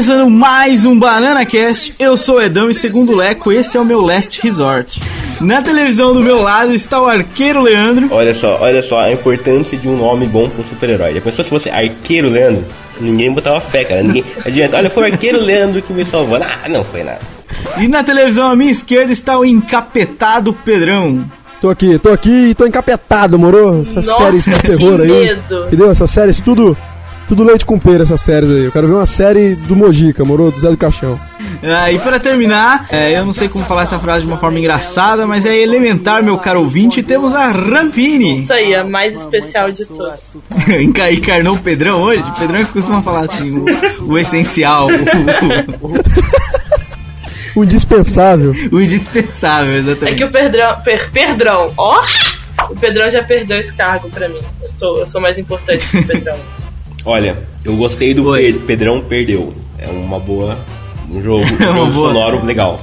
começando mais um Banana Cast. Eu sou o Edão e segundo o Leco, esse é o meu Last Resort. Na televisão do meu lado está o arqueiro Leandro. Olha só, olha só a importância de um nome bom pra um super-herói. Já pensou se fosse arqueiro Leandro? Ninguém botava fé, cara. Ninguém adianta. Olha, foi o arqueiro Leandro que me salvou. Ah, não foi nada. E na televisão à minha esquerda está o encapetado Pedrão. Tô aqui, tô aqui e tô encapetado, moro? Essas Nossa, séries de terror aí. medo. Entendeu? Essas séries tudo. Tudo leite com pera, essas séries aí. Eu quero ver uma série do Mojica, moro? Do Zé do Caixão. Ah, e para terminar, é, eu não sei como falar essa frase de uma forma engraçada, mas é elementar, meu caro ouvinte, temos a Rampini. Isso aí, a mais especial de todas. Enca- Encarnou o Pedrão hoje? Pedrão que costuma falar assim, o, o essencial, o, O indispensável. o indispensável, É exatamente. que o Pedrão. Per, Pedrão, ó! O Pedrão já perdeu esse cargo pra mim. Eu sou, eu sou mais importante que o Pedrão. Olha, eu gostei do Oi. Pedrão perdeu. É uma boa. Um jogo, um É uma jogo boa. sonoro legal.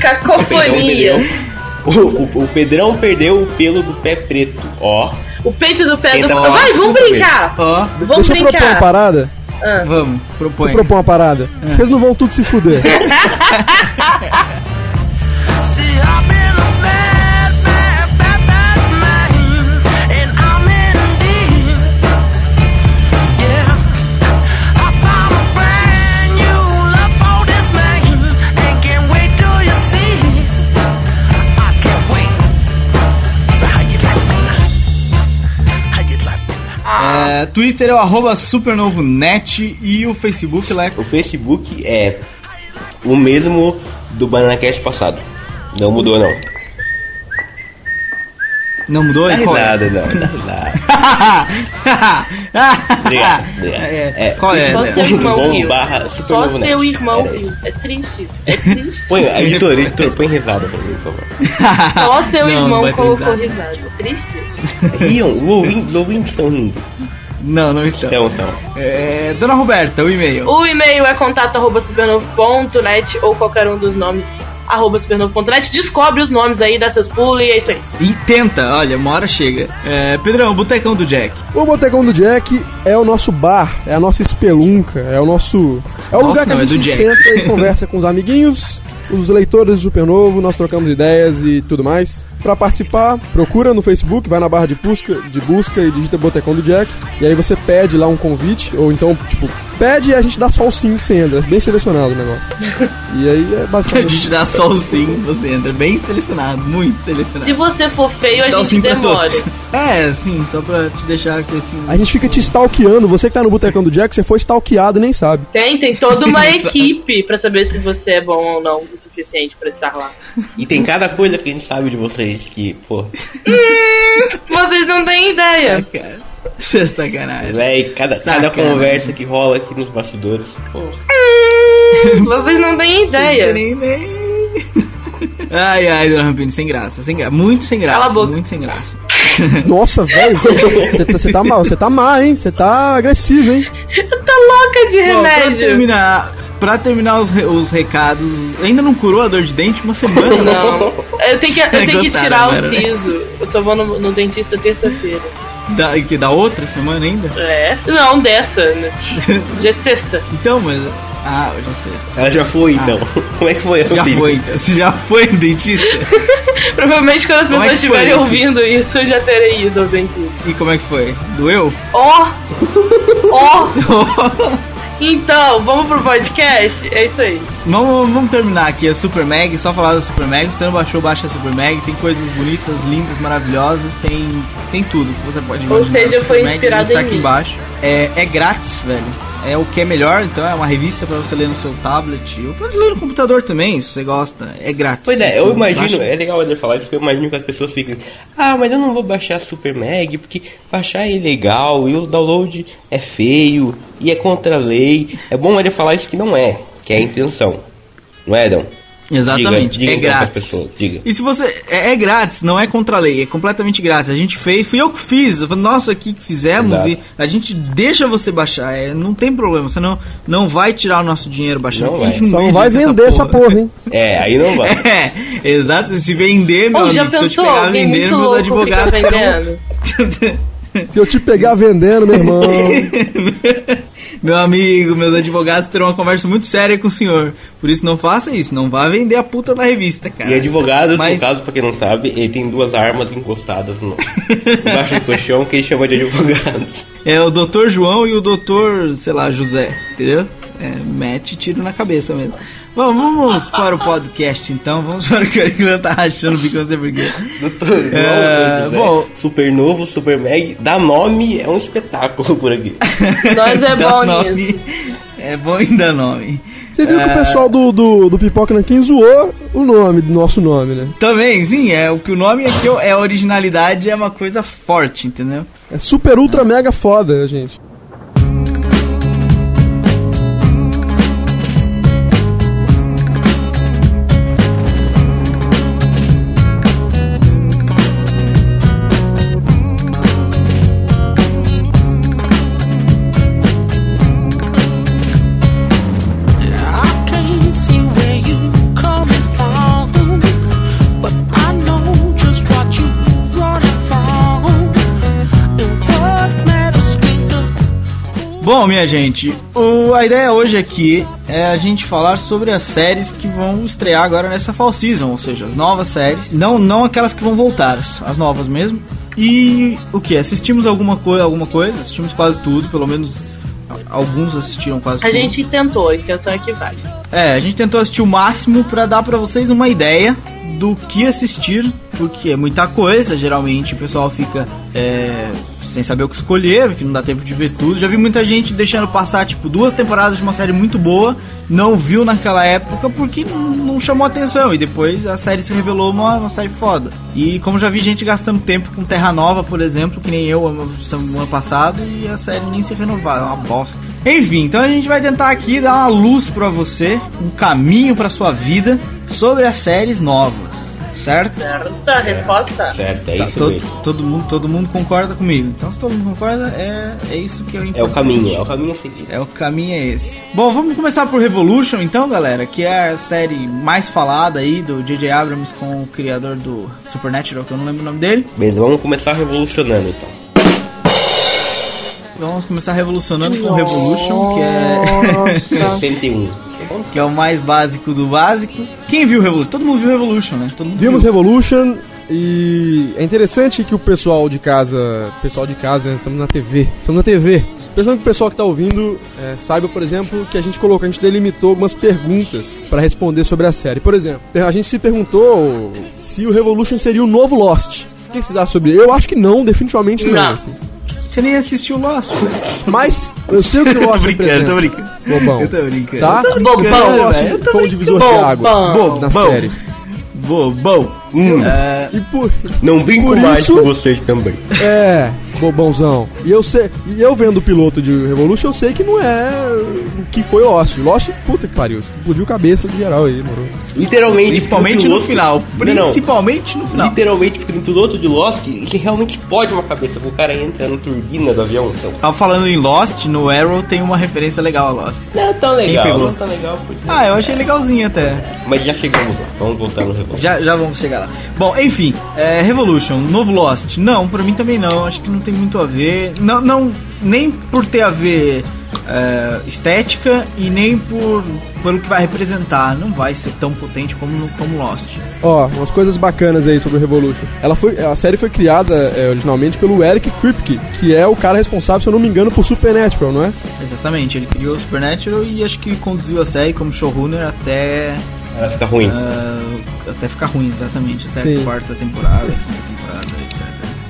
Cacofonia. O, o- o Pedrão perdeu o pelo do pé preto. Ó. O peito do pé do. Tenta- Vai, vamos brincar! Ó, Vamos Deixa eu propor uma brincar! parada. vamos, propõe. Deixa eu propor uma parada. Vocês não vão tudo se fuder. É, Twitter é o arroba supernovonet e o Facebook, Leco. O Facebook é o mesmo do BananaCast passado. Não mudou, não. Não mudou? Não Qual é? nada, não. Dá nada. Obrigado, obrigado. É, qual é, Só seu irmão Bom viu. barra Só seu irmão viu. É triste isso. É triste. Põe, editor, editor, põe risada pra mim, por favor. Só seu Não, não irmão colocou risada. risada. É triste isso. Riam, os ouvintes, estão rindo. Não, não está. Então, então. É, Dona Roberta, o e-mail. O e-mail é contato arroba supernovo.net ou qualquer um dos nomes arroba supernovo.net. Descobre os nomes aí, dá seus pulos e é isso aí. E tenta, olha, uma hora chega. É, Pedrão, o botecão do Jack. O Botecão do Jack é o nosso bar, é a nossa espelunca, é o nosso. É o Nossa, lugar que não, a é do gente Jack. senta e conversa com os amiguinhos, os leitores do Supernovo, nós trocamos ideias e tudo mais. Pra participar, procura no Facebook, vai na barra de busca, de busca e digita Botecão do Jack. E aí você pede lá um convite, ou então, tipo, pede e a gente dá só o sim que você entra. É bem selecionado o negócio. E aí é A basicamente. gente dá só o sim, você entra bem selecionado, muito selecionado. Se você for feio, a Dá gente demora. todos. É, sim, só pra te deixar que assim. A gente fica te stalkeando. Você que tá no Botecão do Jack, você foi stalkeado e nem sabe. Tem, tem toda uma equipe pra saber se você é bom ou não o suficiente pra estar lá. E tem cada coisa que a gente sabe de vocês que, pô, Vocês não têm ideia. Cara, você é sacanagem. véi, cada, cada conversa que rola aqui nos bastidores, pô. Vocês não têm Vocês não ideia. têm nem- Ai, ai, Dona Rampini, sem graça, sem graça, muito sem graça, Cala a boca. muito sem graça. Nossa, velho. Você tá- Você tá mal, você tá má, hein? Você tá agressivo, hein? Tá louca de Bom, pra remédio. terminar, pra terminar os, os recados, ainda não curou a dor de dente uma semana. Não, eu tenho que, eu tenho que tirar o né? siso. Eu só vou no, no dentista terça-feira. Da, que da outra semana ainda? É? Não, dessa. Né? Já é sexta. Então, mas. Ah, hoje é sexta. Ela já foi, então. Como é que foi? Já foi, então. Você já foi no dentista? Provavelmente quando as Como é pessoas estiverem ouvindo isso, eu já terei ido ao dentista. E como é que foi? Doeu? Ó! Ó! Então, vamos pro podcast? É isso aí. vamos, vamos terminar aqui a Super Mag, só falar da Super Mag. Se você não baixou, baixa a Super Mag. Tem coisas bonitas, lindas, maravilhosas. Tem, tem tudo que você pode Ou imaginar. seja, A foi Mag, inspirado tá em aqui mim. embaixo. É, é grátis, velho. É o que é melhor, então é uma revista pra você ler no seu tablet, ou pode ler no computador também, se você gosta, é grátis. Pois é, eu Então, imagino, baixa. é legal ele falar isso, porque eu imagino que as pessoas ficam, ah, mas eu não vou baixar Super Mag, porque baixar é ilegal, e o download é feio, e é contra a lei. É bom ele falar isso que não é, que é a intenção. Não é, Edão? Exatamente, Diga, diga é então pras grátis. pessoas, diga. E se você. É, é grátis, não é contra a lei, é completamente grátis. A gente fez, fui eu que fiz. Eu falei, nossa, aqui que fizemos Exato. e a gente deixa você baixar. É, não tem problema, você não, não vai tirar o nosso dinheiro baixando. Não vai. Só não vai vender essa porra, hein? É, aí não vai. É, exato. Se vender, meu Ou amigo, se eu te pensou pegar vendendo, meus louco advogados fica? Se eu te pegar vendendo, meu irmão. Meu amigo, meus advogados terão uma conversa muito séria com o senhor. Por isso não faça isso, não vá vender a puta da revista, cara. E advogado, Mas- no caso, pra quem não sabe, ele tem duas armas encostadas no, embaixo do colchão que ele chama de advogado. É o doutor João e o doutor, sei lá, José, entendeu? É, mete tiro na cabeça mesmo. Bom, vamos para o podcast então, vamos para o que o Arilan tá rachando bico, não sei porquê. Doutor, É, bom. Super novo, Super Mag, dá nome, é um espetáculo por aqui. Nós é Dá bom nome, nisso. É bom em dar nome. Você viu que É. o pessoal do, do, do Pipoca Nanquim zoou o nome, do nosso nome, né? Também, sim, é o que o nome aqui é a originalidade, é uma coisa forte, entendeu? É super, ultra, mega foda, gente. Bom, minha gente, o- a ideia hoje aqui é a gente falar sobre as séries que vão estrear agora nessa fall season, ou seja, as novas séries, não, não aquelas que vão voltar, as novas mesmo. E o que? Assistimos alguma, coi alguma coisa, assistimos quase tudo, pelo menos a- alguns assistiram quase A tudo. gente tentou, a intenção é que vale. É, a gente tentou assistir o máximo pra dar pra vocês uma ideia do que assistir, porque é muita coisa, geralmente o pessoal fica é, sem saber o que escolher, porque não dá tempo de ver tudo. Já vi muita gente deixando passar, tipo, duas temporadas de uma série muito boa, não viu naquela época porque não, chamou atenção, e depois a série se revelou uma, uma série foda. E como já vi gente gastando tempo com Terra Nova, por exemplo, que nem eu ano, ano passado, e a série nem se renovar, é uma bosta. Enfim, então a gente vai tentar aqui dar uma luz pra você, um caminho pra sua vida sobre as séries novas, certo? Certa resposta? Certo, é Tá, isso todo, mesmo. todo mundo, todo mundo concorda comigo. Então se todo mundo concorda, é, é isso que eu É o caminho, é o caminho a seguir. É o caminho é esse. Bom, vamos começar por Revolution então, galera, que é a série mais falada aí do J.J. Abrams com o criador do Supernatural, que eu não lembro o nome dele. Beleza, vamos começar revolucionando então. Vamos começar revolucionando com Revolution, que é 61. Que é o mais básico do básico. Quem viu Revolution? Todo mundo viu Revolution, né? Todo mundo Vimos viu. Revolution e é interessante que o pessoal de casa, pessoal de casa, né, estamos na TV, estamos na TV. Pensando que o pessoal que está ouvindo é, saiba, por exemplo, que a gente colocou, a gente delimitou algumas perguntas para responder sobre a série. Por exemplo, a gente se perguntou se o Revolution seria o novo Lost. O que vocês acham sobre ele? Eu acho que não, definitivamente não. Não. assim. Você nem assistiu Lost. Mas eu sei o que o tô Lost brincando, representa. tô brincando. Bobão. Eu tô brincando. Tá? Eu tô brincando, O Lost tô foi um divisor de Bobão. águas Bobão. na Bom. série. Bobão. Hum, É, E por, não brinco por mais isso- com vocês também. É, bobãozão. E eu sei, e eu vendo o piloto de Revolution, eu sei que não é o que foi Lost. Lost, puta que pariu, explodiu cabeça de geral aí, mano. Literalmente. principalmente porque no piloto- final. Não, não. Principalmente no final. Literalmente, porque no piloto de Lost, que realmente explode uma cabeça. O cara entra na turbina do avião. Então, Tava falando em Lost, no Arrow tem uma referência legal a Lost. não é tão legal, não é tão legal. Porque... Ah, eu achei legalzinho até. Mas já chegamos lá. Vamos voltar no Revolution. Já, já vamos chegar lá. Bom, enfim, é, Revolution, novo Lost. Não, pra mim também não. Acho que não tem muito a ver. Não, não nem por ter a ver é, estética e nem por pelo que vai representar. Não vai ser tão potente como, como Lost. Ó, umas coisas bacanas aí sobre o Revolution. Ela foi, a série foi criada é, originalmente pelo Eric Kripke, que é o cara responsável, se eu não me engano, por Supernatural, não é? Exatamente, ele criou o Supernatural e acho que conduziu a série como showrunner até Ela fica ruim. ah, até ficar ruim, exatamente, até Sim. a quarta temporada, quinta temporada, etc.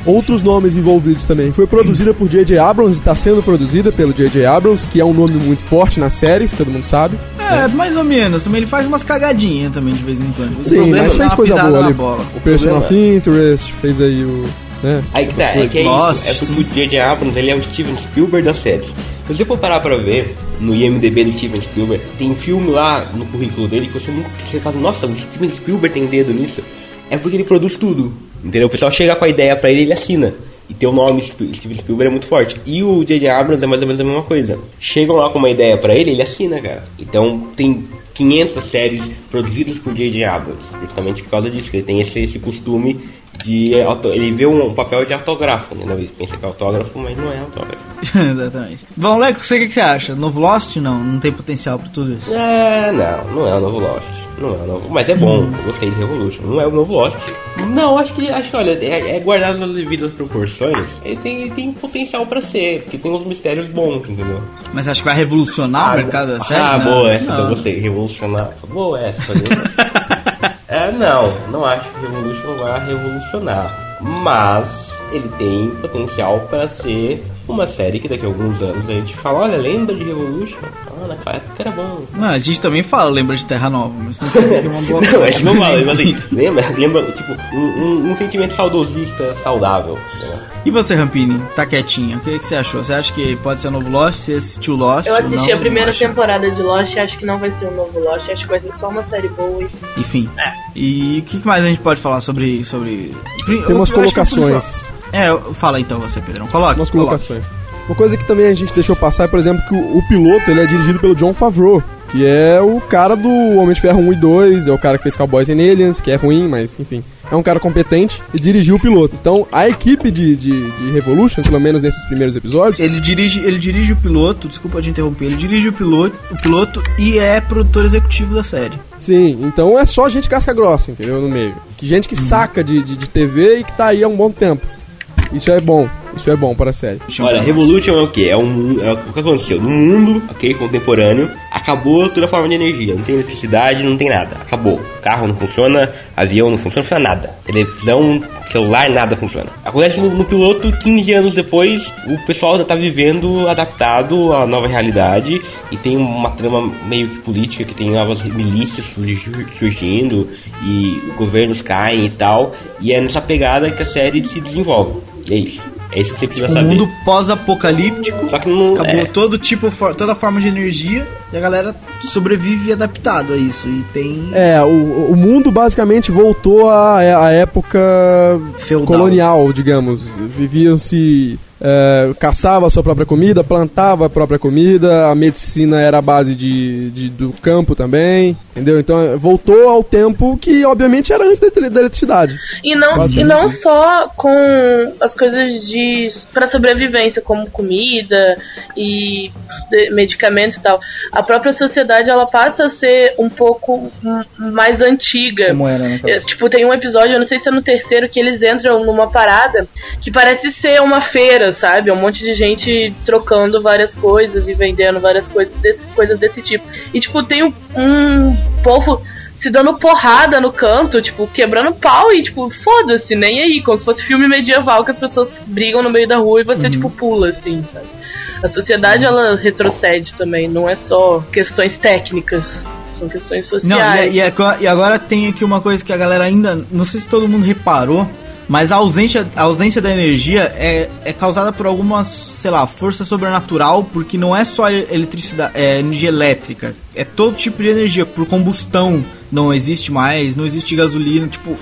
outros nomes envolvidos também. Foi produzida por J.J. Abrams e está sendo produzida pelo J.J. Abrams, que é um nome muito forte na série, se todo mundo sabe. É, mais ou menos. Também ele faz umas cagadinhas também de vez em quando. Sim, problema mas é fez coisa boa ali. bola. O Person of Interest, fez aí o. Né? Aí que tá, é que é isso. É porque sim. o J.J. Abrams ele é o Steven Spielberg das séries. Se você for parar pra ver no IMDB do Steven Spielberg, tem filme lá no currículo dele que você nunca que você fala, nossa, o Steven Spielberg tem dedo nisso. É porque ele produz tudo. Entendeu? O pessoal chega com a ideia pra ele ele assina. E tem o nome Steven Spielberg é muito forte. E o J.J. Abrams é mais ou menos a mesma coisa. Chegam lá com uma ideia pra ele, ele assina, cara. Então tem 500 séries produzidas por J.J. Abrams. Justamente por causa disso, que ele tem esse, esse costume de ele vê um, papel de autógrafo, né? Ele pensa que é autógrafo, mas não é autógrafo. Exatamente. Bom, Leco, você o que, que você acha? Novo Lost? Não, não tem potencial pra tudo isso. Ah, não, não é o novo Lost. Não é o novo, mas é bom. Eu gostei de Revolution. Não é o novo Lost. Não, acho que acho que olha, é, é guardado nas devidas proporções. Ele tem, ele tem potencial pra ser, porque tem uns mistérios bons, entendeu? Mas acho que vai revolucionar o mercado da série? Ah, Não, boa essa que eu não. gostei. Revolucionar. Boa essa. é, não, não acho que Revolution vai revolucionar. Mas ele tem potencial para ser uma série que daqui a alguns anos a gente fala, olha, lembra de Revolution? Ah, naquela época era bom. Não, a gente também fala, lembra de Terra Nova, mas não quer dizer que é uma boa Não, coisa. a gente não fala, mas assim, lembra, lembra, tipo, um, um- um sentimento saudosista saudável. né? E você, Rampini? Tá quietinho. O que, que você achou? Você acha que pode ser novo Lost? Você assistiu Lost? Eu assisti não? a primeira temporada de Lost e acho que não vai ser um novo Lost, acho que vai ser só uma série boa e Enfim. É. E o que que mais a gente pode falar sobre. sobre... Tem umas colocações. É, fala então você, Pedrão. Coloque. Coloque. colocações. Uma coisa que também a gente deixou passar é, por exemplo, que o, o piloto ele é dirigido pelo John Favreau, que é o cara do Homem de Ferro 1 e 2, é o cara que fez Cowboys and Aliens, que é ruim, mas enfim, é um cara competente e dirigiu o piloto. Então, a equipe de, de, de Revolution, pelo menos nesses primeiros episódios, Ele dirige, ele dirige o piloto, desculpa te interromper, ele dirige o piloto, o piloto e é produtor executivo da série. sim, então é só gente casca grossa, entendeu? No meio. Que gente que saca de, de, de TV e que tá aí há um bom tempo. Isso é bom, isso é bom para a série. Olha, Revolution é o que? É, um, é o que aconteceu. No mundo, ok, contemporâneo, acabou toda forma de energia. Não tem eletricidade, não tem nada. Acabou. Carro não funciona, avião não funciona, não funciona nada. Televisão, celular, nada funciona. Acontece no, no piloto, 15 anos depois, o pessoal já tá vivendo adaptado à nova realidade e tem uma trama meio que política, que tem novas milícias surgi- surgindo e governos caem e tal. E é nessa pegada que a série se desenvolve. E é isso. É isso que você precisa saber. mundo pós-apocalíptico. Só que não. Acabou é, todo tipo, toda forma de energia e a galera sobrevive adaptado a isso. E tem É, o, o mundo basicamente voltou à, à época Feudal. colonial, digamos. Viviam-se. é, caçava a sua própria comida, plantava a própria comida, a medicina era a base de, de- do campo também, entendeu? Então é, voltou ao tempo que, obviamente, era antes da, da eletricidade. E não, e não só com as coisas de para sobrevivência, como comida e medicamentos e tal. A própria sociedade ela passa a ser um pouco mais antiga. como era, né? É, Tipo, tem um episódio, eu não sei se é no terceiro, que eles entram numa parada que parece ser uma feira, sabe? Um monte de gente trocando várias coisas e vendendo várias coisas desse, coisas desse tipo. E, tipo, tem um, um povo se dando porrada no canto, tipo, quebrando pau e, tipo, foda-se, nem aí, como se fosse filme medieval que as pessoas brigam no meio da rua e você, tipo, pula, assim, sabe? A sociedade, ela retrocede também, não é só questões técnicas, são questões Não, sociais. e, e agora- e agora tem aqui uma coisa que a galera ainda. Não sei se todo mundo reparou, mas a ausência, a ausência da energia é, é causada por algumas, sei lá, força sobrenatural, porque não é só eletricidade, é energia elétrica, é todo tipo de energia, por combustão. Não existe mais, não existe gasolina, tipo,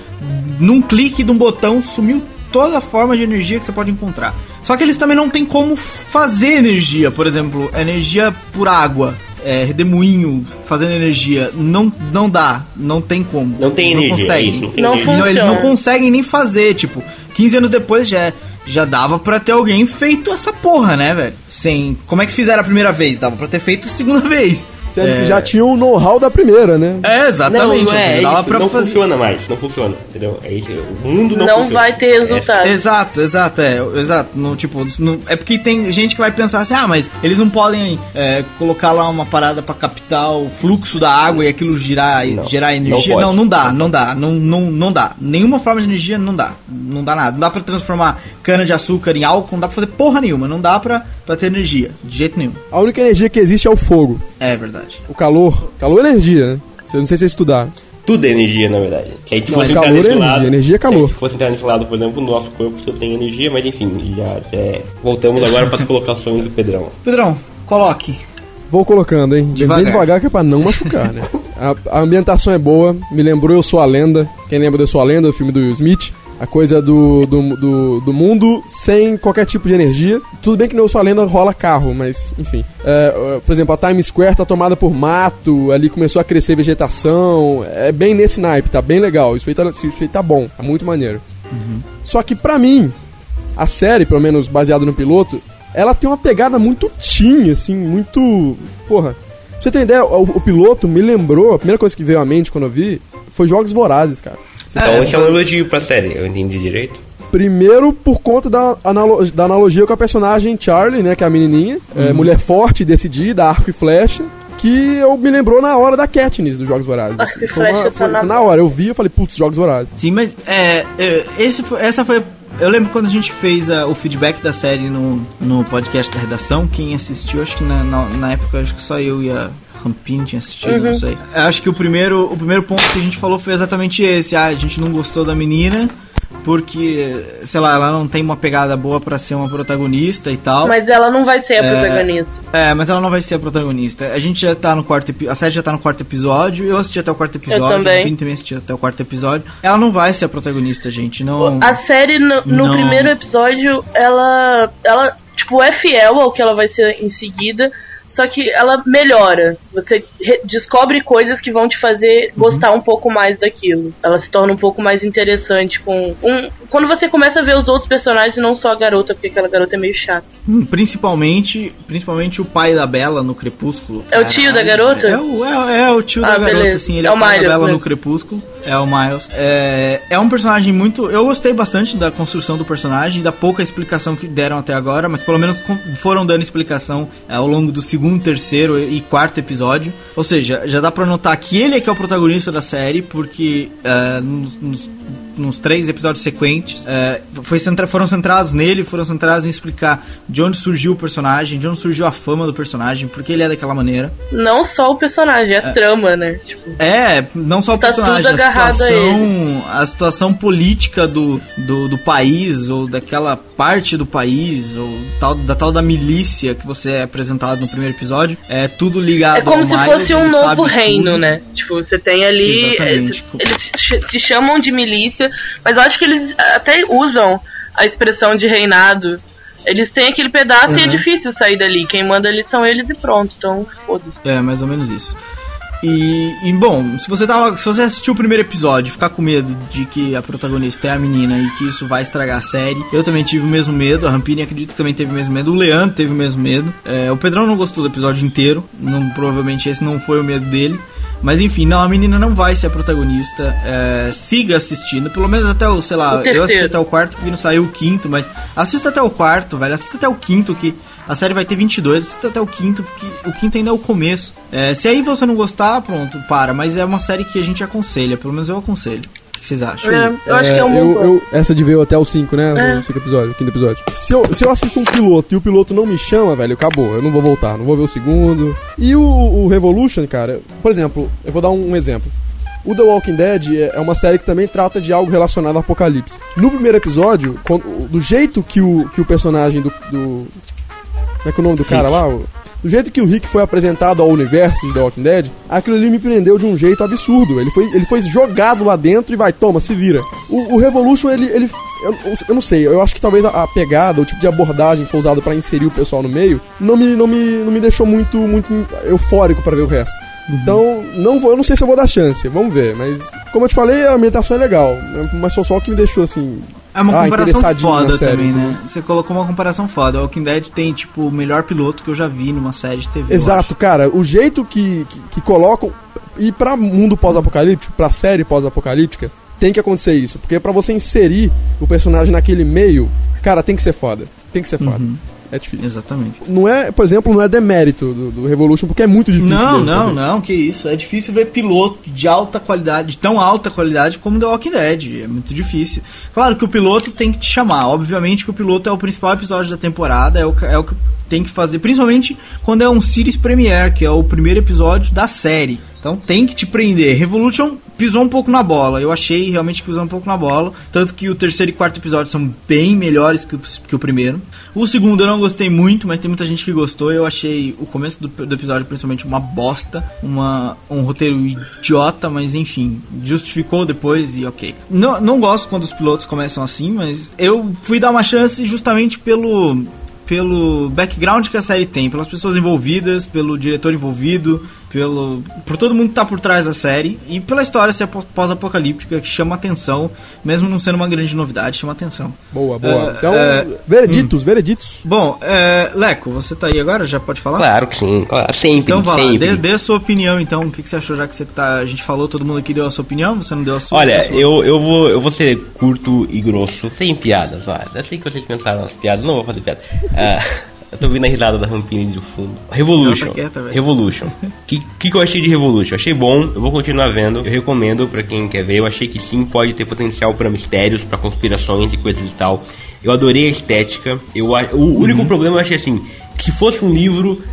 num clique de um botão sumiu toda a forma de energia que você pode encontrar. Só que eles também não têm como fazer energia, por exemplo, energia por água, é, redemoinho fazendo energia, não, não dá, não tem como. Não tem Eles energia, conseguem. é isso, não tem Não. Não, eles não conseguem nem fazer, tipo, 15 anos depois já, já dava pra ter alguém feito essa porra, né, velho? Sem. Como é que fizeram a primeira vez? Dava pra ter feito a segunda vez. Sendo É. que já tinha o know-how da primeira, né? É, exatamente. não, não é, assim, dava pra não fazer. funciona mais, não funciona, entendeu? É isso, o mundo não Não funciona. vai ter resultado. Exato, exato, é, exato. No, tipo, não- é porque tem gente que vai pensar assim, ah, mas eles não podem é, colocar lá uma parada pra captar o fluxo da água e aquilo girar, Não, gerar energia. Não, não, dá, não dá, não, não, não dá. Nenhuma forma de energia não dá, não dá nada. Não dá pra transformar cana de açúcar em álcool, não dá pra fazer porra nenhuma, não dá pra, pra ter energia, de jeito nenhum. A única energia que existe é o fogo. É verdade. O calor. Calor é energia, né? Eu não sei se vocês estudaram. Tudo é energia, na verdade. Se a gente Não, fosse é entrar calor nesse é energia, lado. energia é Se a calor. gente fosse entrar nesse lado, por exemplo, o nosso corpo tudo tem energia, mas enfim, já, já voltamos agora para as colocações do Pedrão. Pedrão, coloque. Vou colocando, hein? Bem Devagar. devagar que é pra não machucar, né? A, a ambientação é boa, me lembrou Eu Sou a Lenda. Quem lembra do Eu Sou a Lenda, o filme do Will Smith? A coisa do, do, do, do mundo sem qualquer tipo de energia. Tudo bem que no Eu Sou a Lenda rola carro, mas enfim. É, é, por exemplo, a Times Square tá tomada por mato, ali começou a crescer vegetação. É bem nesse naipe, tá bem legal. Isso aí tá, isso aí tá bom, tá muito maneiro. Só que pra mim, a série, pelo menos baseada no piloto, ela tem uma pegada muito teen, assim, muito. Porra. Pra você ter ideia, o, o piloto me lembrou, a primeira coisa que veio à mente quando eu vi foi Jogos Vorazes, cara. Então, É, esse é um elogio pra série, eu entendi direito. Primeiro, por conta da, analo- da analogia com a personagem Charlie, né, que é a menininha, é, mulher forte, decidida, arco e flecha, que eu me lembrou na hora da Katniss dos Jogos Vorazes. Arco e Foi uma- flecha tá foi- na- na hora, eu vi e falei, putz, Jogos Vorazes. Sim, mas é, é, esse foi- essa foi. Eu lembro quando a gente fez a- o feedback da série no, no podcast da redação. Quem assistiu, acho que na, na, na época, acho que só eu e a Rampin tinha assistido, não sei. Eu Acho que o primeiro, o primeiro ponto que a gente falou foi exatamente esse. Ah, a gente não gostou da menina porque, sei lá, ela não tem uma pegada boa pra ser uma protagonista e tal. Mas ela não vai ser a É. protagonista. É, mas ela não vai ser a protagonista. A gente já tá no quarto a série já tá no quarto episódio. Eu assisti até o quarto episódio. também. O Vini também assistiu até o quarto episódio. Ela não vai ser a protagonista, gente. Não. A série, no, no Não. primeiro episódio, ela, ela, tipo, é fiel ao que ela vai ser em seguida, só que ela melhora. Você re- descobre coisas que vão te fazer Uhum. gostar um pouco mais daquilo. Ela se torna um pouco mais interessante com um, quando você começa a ver os outros personagens e não só a garota, porque aquela garota é meio chata. Hum, Principalmente, principalmente o pai da Bela no Crepúsculo. É o tio da garota? É, o, é, é o tio Ah, da garota, beleza. assim. Ele É é, o o pai Miles da Bela no. Crepúsculo. É o Miles. É, é um personagem muito. Eu gostei bastante da construção do personagem, da pouca explicação que deram até agora, mas pelo menos foram dando explicação é, ao longo do segundo, terceiro e quarto episódio. Ou seja, já dá pra notar que ele é que é o protagonista da série, porque é, nos, nos- nos três episódios sequentes é, foi centra- foram centrados nele, foram centrados em explicar de onde surgiu o personagem, de onde surgiu a fama do personagem, porque ele é daquela maneira. Não só o personagem, é a trama, né? Tipo, É, não só o Tá personagem, a agarrado a situação, a, situação política do, do, do país, ou daquela parte do país, ou tal, da tal da milícia que você é apresentado no primeiro episódio, é tudo ligado É como se Miles, fosse um novo reino, tudo. né? Tipo, você tem ali. Eh, Eles se chamam de milícia, mas eu acho que eles até usam a expressão de reinado. Eles têm aquele pedaço e é Uhum. difícil sair dali. Quem manda ali são eles e pronto. Então, foda-se. É, mais ou menos isso. E, e, bom, se você tava, se você assistiu o primeiro episódio e ficar com medo de que a protagonista é a menina e que isso vai estragar a série, eu também tive o mesmo medo, a Rampini acredito que também teve o mesmo medo, o Leandro teve o mesmo medo, é, o Pedrão não gostou do episódio inteiro, não, provavelmente esse não foi o medo dele. Mas enfim, não, a menina não vai ser a protagonista. é, siga assistindo, pelo menos até o, sei lá, O eu assisti até o quarto porque não saiu o quinto, mas assista até o quarto, velho, assista até o quinto que a série vai ter 22, assista até o quinto, porque o quinto ainda é o começo. É, se aí você não gostar, pronto, para, mas é uma série que a gente aconselha, pelo menos eu aconselho. O que vocês acham? É, eu acho que é um eu, bom eu- Essa de ver até o 5, né? É. O 5 episódio, o quinto episódio. Se eu, se eu assisto um piloto e o piloto não me chama, velho, acabou. Eu não vou voltar, não vou ver o segundo. E o, o Revolution, cara, por exemplo, eu vou dar um, um exemplo. O The Walking Dead é é uma série que também trata de algo relacionado ao apocalipse. No primeiro episódio, quando- do jeito que o, que o personagem do, do. Como é que é o nome do cara lá? Do jeito que o Rick foi apresentado ao universo de The Walking Dead, aquilo ali me prendeu de um jeito absurdo. Ele foi, ele foi jogado lá dentro e vai, toma, se vira. O, o Revolution, ele. ele eu, eu não sei, eu acho que talvez a, a pegada, o tipo de abordagem que foi usado pra inserir o pessoal no meio, não me, não me, não me deixou muito, muito eufórico pra ver o resto. Então, não vou, eu não sei se eu vou dar chance, vamos ver. Mas, como eu te falei, a ambientação é legal. Mas foi só o que me deixou assim. É uma ah, comparação foda também, né? Você colocou uma comparação foda. O Walking Dead tem, tipo, o melhor piloto que eu já vi numa série de TV. Exato, cara. O jeito que, que, que colocam. E pra mundo pós-apocalíptico, pra série pós-apocalíptica, tem que acontecer isso. Porque pra você inserir o personagem naquele meio, cara, tem que ser foda. Tem que ser foda. É difícil. Exatamente. Não é, por exemplo, não é demérito do, do Revolution, porque é muito difícil. Não, mesmo não, fazer. não, que isso. É difícil ver piloto de alta qualidade, de tão alta qualidade como The Walking Dead. É muito difícil. Claro que o piloto tem que te chamar. Obviamente que o piloto é o principal episódio da temporada, é o, é o que tem que fazer, principalmente quando é um series premiere, que é o primeiro episódio da série. Então tem que te prender. Revolution pisou um pouco na bola. Eu achei realmente que pisou um pouco na bola. Tanto que o terceiro e quarto episódio são bem melhores que o, que o primeiro. O segundo eu não gostei muito, mas tem muita gente que gostou. Eu achei o começo do, do episódio principalmente uma bosta. Uma, um roteiro idiota, mas enfim. Justificou depois e ok. Não, não gosto quando os pilotos começam assim, mas eu fui dar uma chance justamente pelo pelo background que a série tem, pelas pessoas envolvidas, pelo diretor envolvido, pelo por todo mundo que tá por trás da série e pela história ser pós- pós-apocalíptica que chama atenção, mesmo não sendo uma grande novidade, chama atenção. Boa, boa. É, então, é, vereditos, vereditos. Bom, é, Leco, você tá aí agora? Já pode falar? Claro que sim, claro, sempre, Então vai lá, sempre. dê, dê a sua opinião então. O que, que você achou já que você tá. A gente falou, todo mundo aqui deu a sua opinião, você não deu a sua? Olha, a sua? eu, eu, vou, eu vou ser curto e grosso, sem piadas, vai. Eu sei que vocês pensaram nas piadas, não vou fazer piada. Ah, eu tô ouvindo a risada da Rampini do fundo. Revolution. Não, tá. Revolution. O que, que, eu achei de Revolution? Achei bom, eu vou continuar vendo. Eu recomendo pra quem quer ver. Eu achei que sim, pode ter potencial pra mistérios, pra conspirações e coisas e tal. Eu adorei a estética. Eu, o único problema eu achei assim: que se fosse um livro,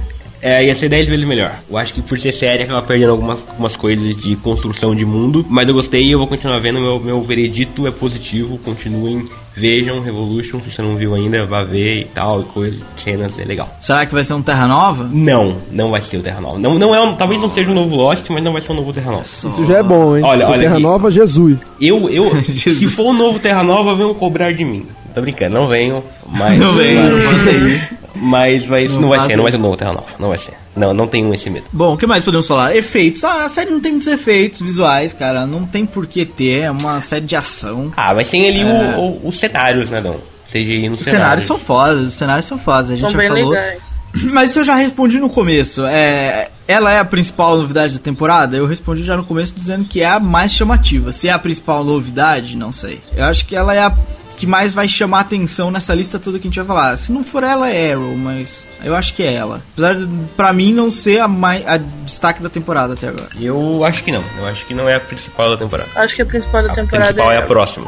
é, ia ser 10 vezes melhor. Eu acho que por ser série acaba perdendo algumas, algumas coisas de construção de mundo. Mas eu gostei e eu vou continuar vendo. Meu, meu veredito é positivo. Continuem, vejam Revolution. Se você não viu ainda, vá ver e tal. E coisas, cenas, é legal. Será que vai ser um Terra Nova? Não, não vai ser o Terra Nova. Não, não é um- talvez não seja um novo Lost, mas não vai ser um novo Terra Nova. Isso já é bom, hein? Olha, olha Terra aqui. Nova, Jesus. Eu, eu, Jesus. se for um novo Terra Nova, venham cobrar de mim. Tô brincando, não venham, mas. Não venham, mas. Mas vai, não, Não vai faça ser, não vai ser um novo Terra Nova. Não vai ser. Não, não tenho esse medo. Bom, o que mais podemos falar? Efeitos. Ah, a série não tem muitos efeitos visuais, cara. Não tem por que ter. É uma série de ação. Ah, mas tem ali É. o- o- os cenários, né, Dom? CGI nos Os cenários são fodas, os cenários são fodas, a gente São já bem falou. legais. Mas isso eu já respondi no começo. É, ela é a principal novidade da temporada? Eu respondi já no começo dizendo que é a mais chamativa. Se é a principal novidade, não sei. Eu acho que ela é a que mais vai chamar atenção nessa lista toda que a gente vai falar. Se não for ela, é Arrow, mas eu acho que é ela. Apesar de, pra mim, não ser a, mais, a destaque da temporada até agora. Eu acho que não. Eu acho que não é a principal da temporada. Acho que a principal da A temporada principal é a ela. próxima.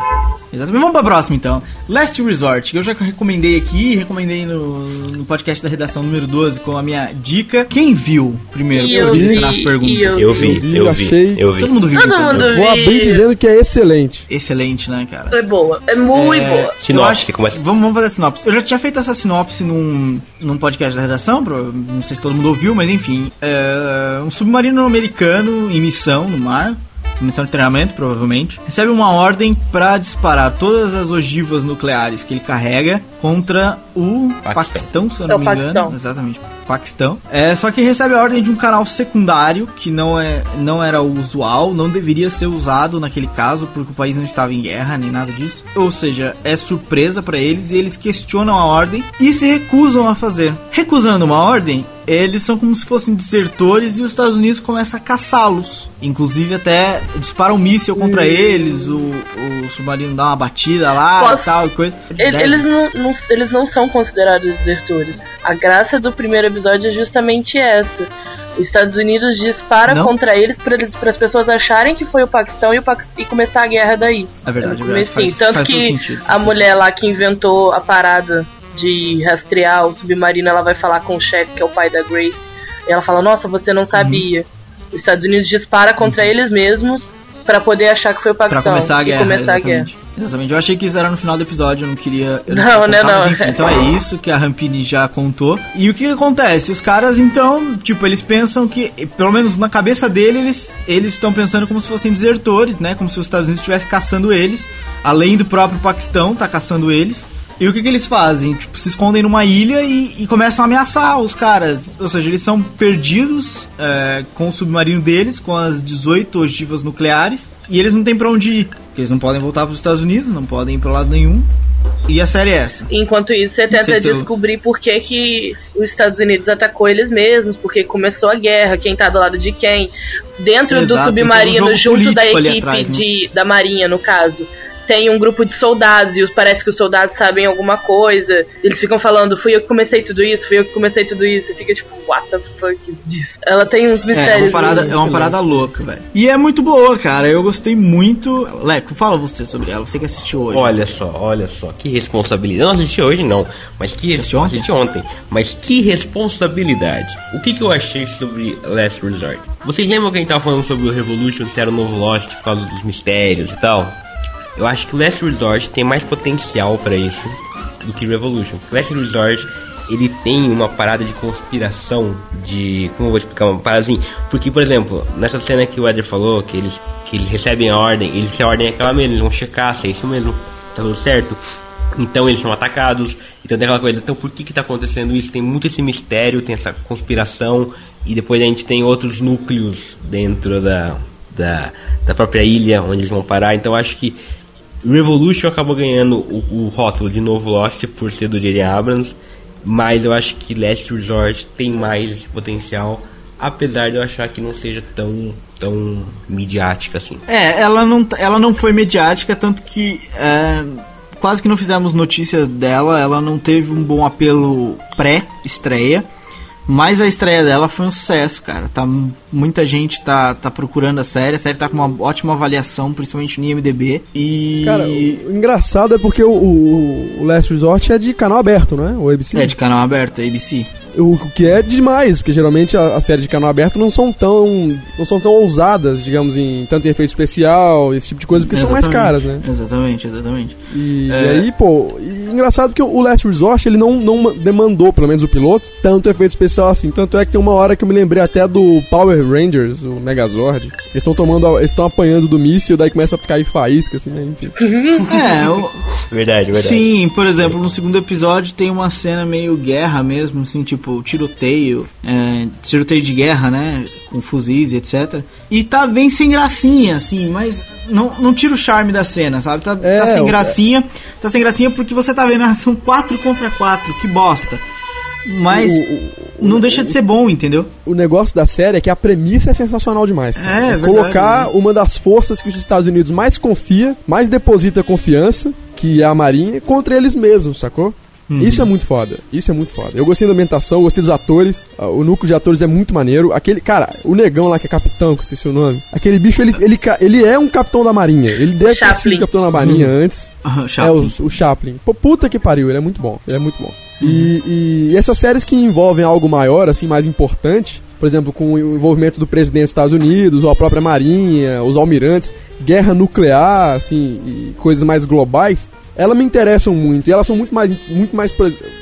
Exatamente. Vamos pra próxima então. Last Resort, que eu já recomendei aqui, recomendei no, no podcast da redação número 12 com a minha dica. Quem viu primeiro? E Eu vi, nas perguntas. eu vi, Eu vi, eu vi, achei- eu vi. Todo mundo viu Todo mundo Vou abrir dizendo que é excelente. Excelente, né, cara? É boa, é muito É, boa. Sinopse, acho- começa. Vamos, vamos fazer a sinopse. Eu já tinha feito essa sinopse num, num podcast da redação, não sei se todo mundo ouviu, mas enfim. É, um submarino americano em missão no mar, missão de treinamento, provavelmente, recebe uma ordem para disparar todas as ogivas nucleares que ele carrega contra o Paquistão. Paquistão, se eu É não o me engano. Paquistão. Exatamente. Paquistão. É, só que recebe a ordem de um canal secundário que não, é, não era o usual, não deveria ser usado naquele caso, porque o país não estava em guerra nem nada disso. Ou seja, é surpresa para eles e eles questionam a ordem e se recusam a fazer. Recusando uma ordem, eles são como se fossem desertores e os Estados Unidos começam a caçá-los. Inclusive até disparam um míssil contra eles, o, o submarino dá uma batida lá Posso- e tal e coisa. Ele- Eles não, não- eles não são considerados desertores. A graça do primeiro episódio é justamente essa. Os Estados Unidos dispara Não? contra eles para as pessoas acharem que foi o Paquistão e, o Paquis- e começar a guerra daí. É verdade, é verdade. Faz- Tanto faz que sentido, a mulher lá que inventou a parada de rastrear o submarino, ela vai falar com o chefe, que é o pai da Grace. E ela fala: Nossa, você Uhum. não sabia. Os Estados Unidos dispara contra eles mesmos para poder achar que foi o Pra Paquistão começar a guerra. começar a guerra. exatamente. Eu achei que isso era no final do episódio, eu não queria. Eu Não, queria né, contar, não. mas enfim, então é isso que a Rampini já contou. E o que acontece? Os caras, então, tipo, eles pensam que, pelo menos na cabeça dele, eles eles estão pensando como se fossem desertores, né? Como se os Estados Unidos estivessem caçando eles, além do próprio Paquistão tá caçando eles. E o que, que eles fazem? Tipo, se escondem numa ilha e, e começam a ameaçar os caras. Ou seja, eles são perdidos é, com o submarino deles, com as 18 ogivas nucleares, e eles não têm pra onde ir. Porque eles não podem voltar para os Estados Unidos, não podem ir para lado nenhum. E a série é essa. Enquanto isso, você tenta se eu- descobrir por que, que os Estados Unidos atacou eles mesmos, porque começou a guerra, quem tá do lado de quem. Dentro do Exato, submarino, tem um junto da equipe atrás, né? de, da Marinha, no caso. Tem um grupo de soldados e os- parece que os soldados sabem alguma coisa. Eles ficam falando, fui eu que comecei tudo isso, fui eu que comecei tudo isso. E fica tipo, what the fuck is this? Ela tem uns É, é mistérios. uma parada, é uma parada louca, velho. E é muito boa, cara. Eu gostei muito. Leco, fala você sobre ela. Você que assistiu hoje. Olha só, olha só, que responsabilidade. Não assisti hoje não, mas que assistiu ontem? assisti ontem. Mas que responsabilidade. O que, que eu achei sobre Last Resort? Vocês lembram que a gente tava falando sobre o Revolution, se era o novo Lost por causa dos mistérios e tal? Eu acho que Last Resort tem mais potencial pra isso do que Revolution. Last Resort ele tem uma parada de conspiração de como eu vou explicar uma parada assim porque por exemplo nessa cena que o Eder falou que eles que eles recebem a ordem eles se a ordem é aquela mesmo eles vão checar se é isso mesmo tá tudo certo. Então eles são atacados então tem aquela coisa então por que que tá acontecendo isso? Tem muito esse mistério tem essa conspiração e depois a gente tem outros núcleos dentro da da, da própria ilha onde eles vão parar. Então acho que Revolution acabou ganhando o, o rótulo de novo Lost por ser do J.J. Abrams, mas eu acho que Last Resort tem mais esse potencial, apesar de eu achar que não seja tão, tão midiática assim. É, ela não, ela não foi mediática, tanto que é, quase que não fizemos notícia dela. Ela não teve um bom apelo pré-estreia. Mas a estreia dela foi um sucesso, cara. Tá, muita gente tá, tá procurando a série. A série tá com uma ótima avaliação, principalmente no IMDB. E. Cara, o engraçado é porque o, o, o Last Resort é de canal aberto, não é? O ABC. É de canal aberto, ABC. O o que é demais, porque geralmente a, a série de canal aberto não são tão não são tão ousadas, digamos, em tanto em efeito especial, esse tipo de coisa, porque são mais Exatamente. caras, né? Exatamente, exatamente. E, É. e aí, pô, e engraçado que o Last Resort, ele não, não ma- demandou, pelo menos o piloto, tanto efeito especial assim. Tanto é que tem uma hora que eu me lembrei até do Power Rangers, o Megazord. Eles estão tomando, estão apanhando do míssil, daí começa a cair faísca, assim, né? Enfim. É, o, Verdade, verdade. Sim, por exemplo, no segundo episódio tem uma cena meio guerra mesmo, assim, tipo tiroteio, é, tiroteio de guerra, né? Com fuzis e etc. E tá bem sem gracinha, assim, mas não, não tira o charme da cena, sabe? Tá, É, tá sem gracinha, tá sem gracinha porque você tá vendo, ah, são 4 contra 4, que bosta. Mas O- não deixa de ser bom, entendeu? o negócio da série é que a premissa é sensacional demais. cara. É, é verdade, colocar né? uma das forças que os Estados Unidos mais confia, mais deposita confiança, que é a Marinha, contra eles mesmos, sacou? Uhum. Isso é muito foda. Isso é muito foda. Eu gostei da ambientação, gostei dos atores. ah, O núcleo de atores é muito maneiro. Aquele, cara, o negão lá que é capitão, que eu esqueci o nome. Aquele bicho, ele, ele, ele é um capitão da Marinha. Ele deve ter sido Chaplin. capitão da Marinha antes. Ah, É, Chaplin. o, o Chaplin. Pô, puta que pariu, ele é muito bom. Ele é muito bom. E, e essas séries que envolvem algo maior, assim, mais importante, por exemplo, com o envolvimento do presidente dos Estados Unidos, ou a própria Marinha, os almirantes, guerra nuclear, assim, e coisas mais globais, elas me interessam muito. E elas são muito mais, muito mais,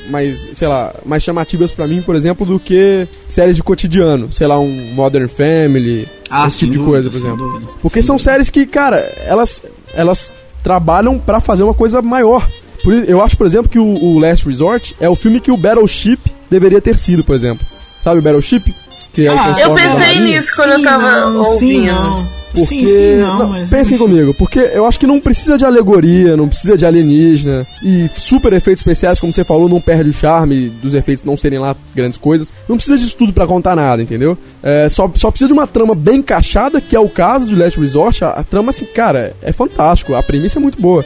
mais sei lá, mais chamativas pra mim, por exemplo, do que séries de cotidiano. Sei lá, um Modern Family, Ah, esse tipo de dúvida, coisa, por exemplo. dúvida. Porque são séries que, cara, elas, elas trabalham pra fazer uma coisa maior. Por eu acho, por exemplo, que o, o Last Resort é o filme que o Battleship deveria ter sido, por exemplo. Sabe o Battleship? Que é o Ah, Eu pensei nisso quando eu Sim, tava não, sim, ouvindo. não. Porque. Sim, sim, não, não, mas- pensem comigo, porque eu acho que não precisa de alegoria, não precisa de alienígena. E super efeitos especiais, como você falou, não perde o charme dos efeitos não serem lá grandes coisas. Não precisa disso tudo pra contar nada, entendeu? É, só, só precisa de uma trama bem encaixada, que é o caso de Last Resort. A, a trama, assim, cara, é fantástico. A premissa é muito boa.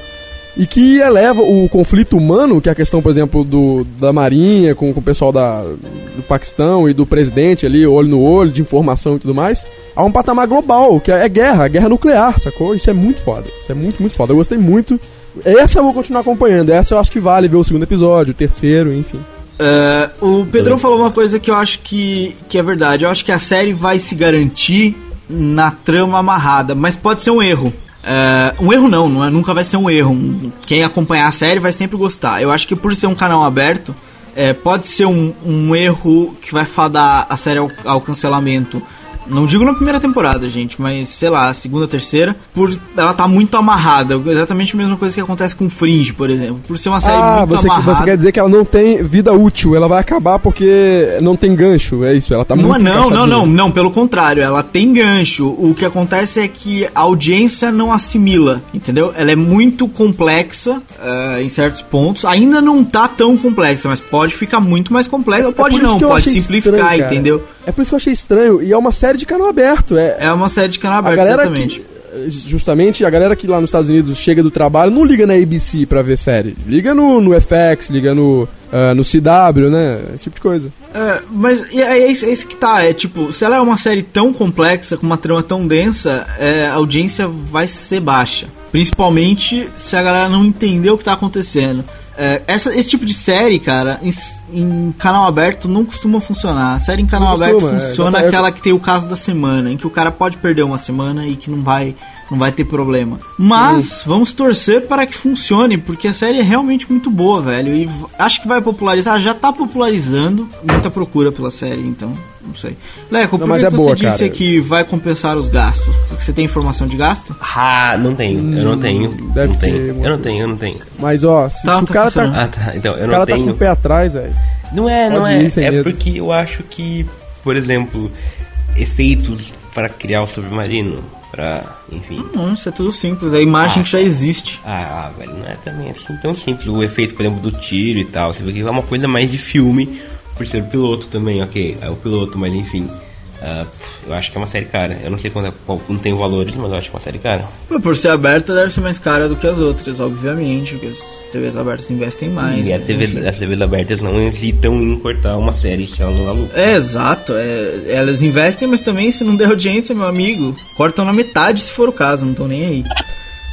E que eleva o conflito humano, que é a questão, por exemplo, do, da Marinha com, com o pessoal da, do Paquistão e do presidente ali, olho no olho, de informação e tudo mais, a um patamar global, que é, é guerra, guerra nuclear, sacou? Isso é muito foda. Isso é muito, muito foda. Eu gostei muito. Essa eu vou continuar acompanhando. Essa eu acho que vale ver o segundo episódio, o terceiro, enfim. É, o Pedrão falou uma coisa que eu acho que, que é verdade. Eu acho que a série vai se garantir na trama amarrada, mas pode ser um erro. É, um erro não, não é- nunca vai ser um erro. Quem acompanhar a série vai sempre gostar. Eu acho que por ser um canal aberto, é, pode ser um, um erro que vai fadar a série ao, ao cancelamento Não digo na primeira temporada, gente, mas sei lá, a segunda, terceira, por ela tá muito amarrada. Exatamente a mesma coisa que acontece com Fringe, por exemplo. Por ser uma série Ah, muito você, amarrada. você quer dizer que ela não tem vida útil, ela vai acabar porque não tem gancho, é isso, ela tá Não, muito não, não, não, não, pelo contrário, ela tem gancho. O que acontece é que a audiência não assimila, entendeu? Ela é muito complexa eh, em certos pontos. Ainda não tá tão complexa, mas pode ficar muito mais complexa. É pode isso não, pode simplificar, estranho, entendeu? É por isso que eu achei estranho, e é uma série de canal aberto, é... É uma série de canal aberto, exatamente. que, justamente, a galera que lá nos Estados Unidos chega do trabalho não liga na ABC pra ver série. Liga no, no FX, liga no, ah, no CW, né? Esse tipo de coisa. É, mas é, é isso, é isso que tá, é tipo, se ela é uma série tão complexa, com uma trama tão densa, é, a audiência vai ser baixa. Principalmente se a galera não entender o que tá acontecendo. É, essa, esse tipo de série, cara, em, em canal aberto não costuma funcionar. A série em canal Não aberto costuma, é, funciona exatamente. aquela que tem o caso da semana, em que o cara pode perder uma semana e que não vai, não vai ter problema. Mas vamos torcer para que funcione, porque a série é realmente muito boa, velho. E acho que vai popularizar, já tá popularizando muita procura pela série, então não sei. Leco, por que é você boa, disse cara. que vai compensar os gastos? Porque você tem informação de gasto? Ah, não tenho, eu não tenho. deve não ter, tenho. Eu não tenho, eu não tenho. Mas, ó, se, Tá, se o tá cara tá. Ah, tá. Então, eu o não cara tá com tenho. o pé atrás, velho... Não é, não Pode é. ir sem É medo. porque eu acho que, por exemplo, efeitos para criar o submarino, para, enfim. Não, isso é tudo simples, é a imagem Ah, que já existe. Ah, ah, velho, não é também assim tão simples. O efeito, por exemplo, do tiro e tal. Você vê que é uma coisa mais de filme, por ser o piloto também, ok. É o piloto, mas enfim. Ah, eu acho que é uma série cara. Eu não sei quanto é, qual, não tenho valores, mas eu acho que é uma série cara. Por ser aberta, deve ser mais cara do que as outras, obviamente, porque as TVs abertas investem mais. e a? TV, Enfim. as TVs abertas não hesitam em cortar uma série se ela não dá lucro. É, exato. é, elas investem, mas também se não der audiência, meu amigo, cortam na metade se for o caso, não estão nem aí.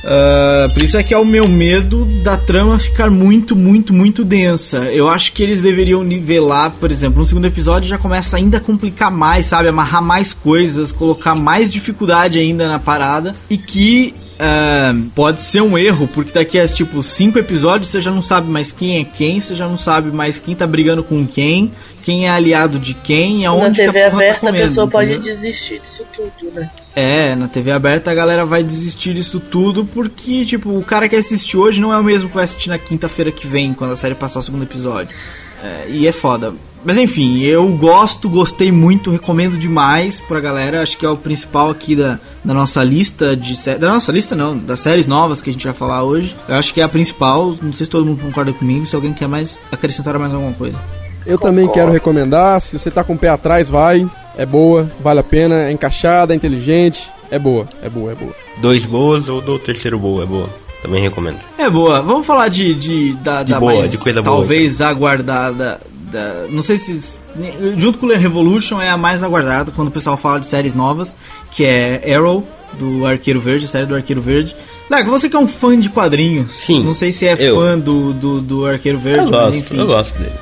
Ah, por isso é que é o meu medo da trama ficar muito, muito, muito densa. Eu acho que eles deveriam nivelar, por exemplo, no segundo episódio já começa ainda a complicar mais, sabe? Amarrar mais coisas, colocar mais dificuldade ainda na parada. E que ah, pode ser um erro, porque daqui a tipo cinco episódios você já não sabe mais quem é quem, você já não sabe mais quem tá brigando com quem, quem é aliado de quem, e Na aonde que TV a porra aberta tá a comendo, pessoa pode entendeu? desistir disso tudo, né? É, na TV aberta a galera vai desistir disso tudo porque, tipo, o cara que assiste hoje não é o mesmo que vai assistir na quinta-feira que vem, quando a série passar o segundo episódio. É, e é foda. Mas enfim, eu gosto, gostei muito, recomendo demais pra galera. Acho que é o principal aqui da, da nossa lista de séries. Da nossa lista não, das séries novas que a gente vai falar hoje. Eu acho que é a principal. Não sei se todo mundo concorda comigo, se alguém quer mais acrescentar mais alguma coisa. Eu também quero recomendar, se você tá com o pé atrás, vai, é boa, vale a pena, é encaixada, é inteligente, é boa, é boa, é boa. Dois boas ou do terceiro boa, é boa. Também recomendo. É boa. Vamos falar de, de da, De da boa, mais, de coisa boa, talvez aguardada. Da, não sei se junto com o Revolution é a mais aguardada quando o pessoal fala de séries novas, que é Arrow do Arqueiro Verde, a série do Arqueiro Verde. Leco, você que é um fã de quadrinhos, Sim, não sei se é eu. fã do, do, do Arqueiro Verde, Eu mas gosto, enfim. eu gosto dele.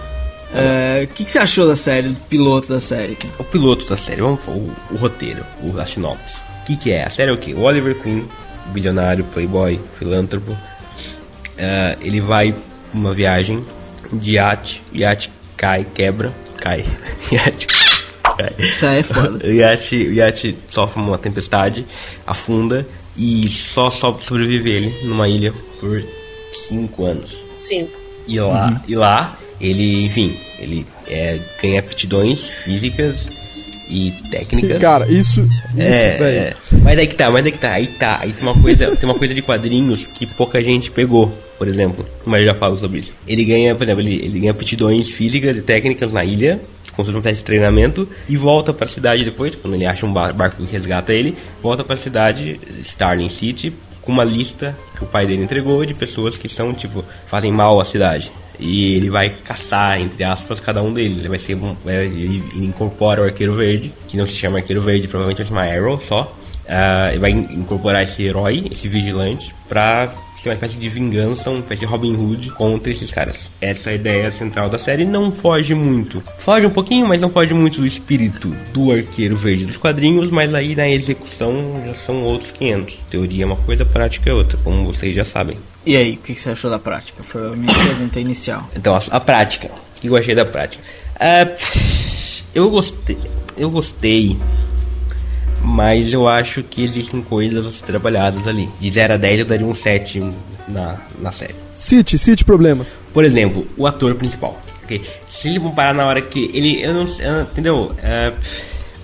É, O que, que você achou da série, do piloto da série? O piloto da série, vamos falar o, o roteiro, o, a sinopse. O que, que é? A série é o quê? O Oliver Queen, bilionário, playboy, filântropo, ah, ele vai uma viagem de iate, o iate cai, quebra, cai, iate cai. Tá, é foda. O iate, o iate sofre uma tempestade, afunda e só, só sobrevive ele numa ilha por 5 anos. Sim. E lá, e lá ele, enfim, ele é, ganha aptidões físicas e técnicas. Cara, isso, isso, é, velho. é. Mas aí que tá, mas aí que tá, aí tá. Aí tem uma coisa, tem uma coisa de quadrinhos que pouca gente pegou, por exemplo. Mas eu já falo sobre isso. Ele ganha, por exemplo, ele, ele ganha aptidões físicas e técnicas na ilha, como se fosse um teste de treinamento, e volta pra cidade depois, quando ele acha um bar- barco que resgata ele, volta pra cidade, Starling City, com uma lista que o pai dele entregou de pessoas que são, tipo, fazem mal à cidade. E ele vai caçar, entre aspas, cada um deles. Ele vai ser um, ele, incorpora o arqueiro verde, que não se chama arqueiro verde, provavelmente vai chamar Arrow só. Ah, ele vai in- incorporar esse herói, esse vigilante, pra ser uma espécie de vingança, uma espécie de Robin Hood contra esses caras. Essa é a ideia central da série não foge muito. Foge um pouquinho, mas não foge muito do espírito do arqueiro verde dos quadrinhos, mas aí na execução já são outros 500. Teoria é uma coisa, prática é outra, como vocês já sabem. E aí, o que, que você achou da prática? Foi a minha pergunta inicial. Então, a, a prática. O que eu achei da prática? Ah, eu gostei. Eu gostei mas eu acho que existem coisas a ser trabalhadas ali. De 0 a 10 eu daria um 7 na, na série. Cite, cite problemas. Por exemplo, o ator principal. ok? Se ele comparar na hora que ele. Eu não sei. eu Entendeu? É,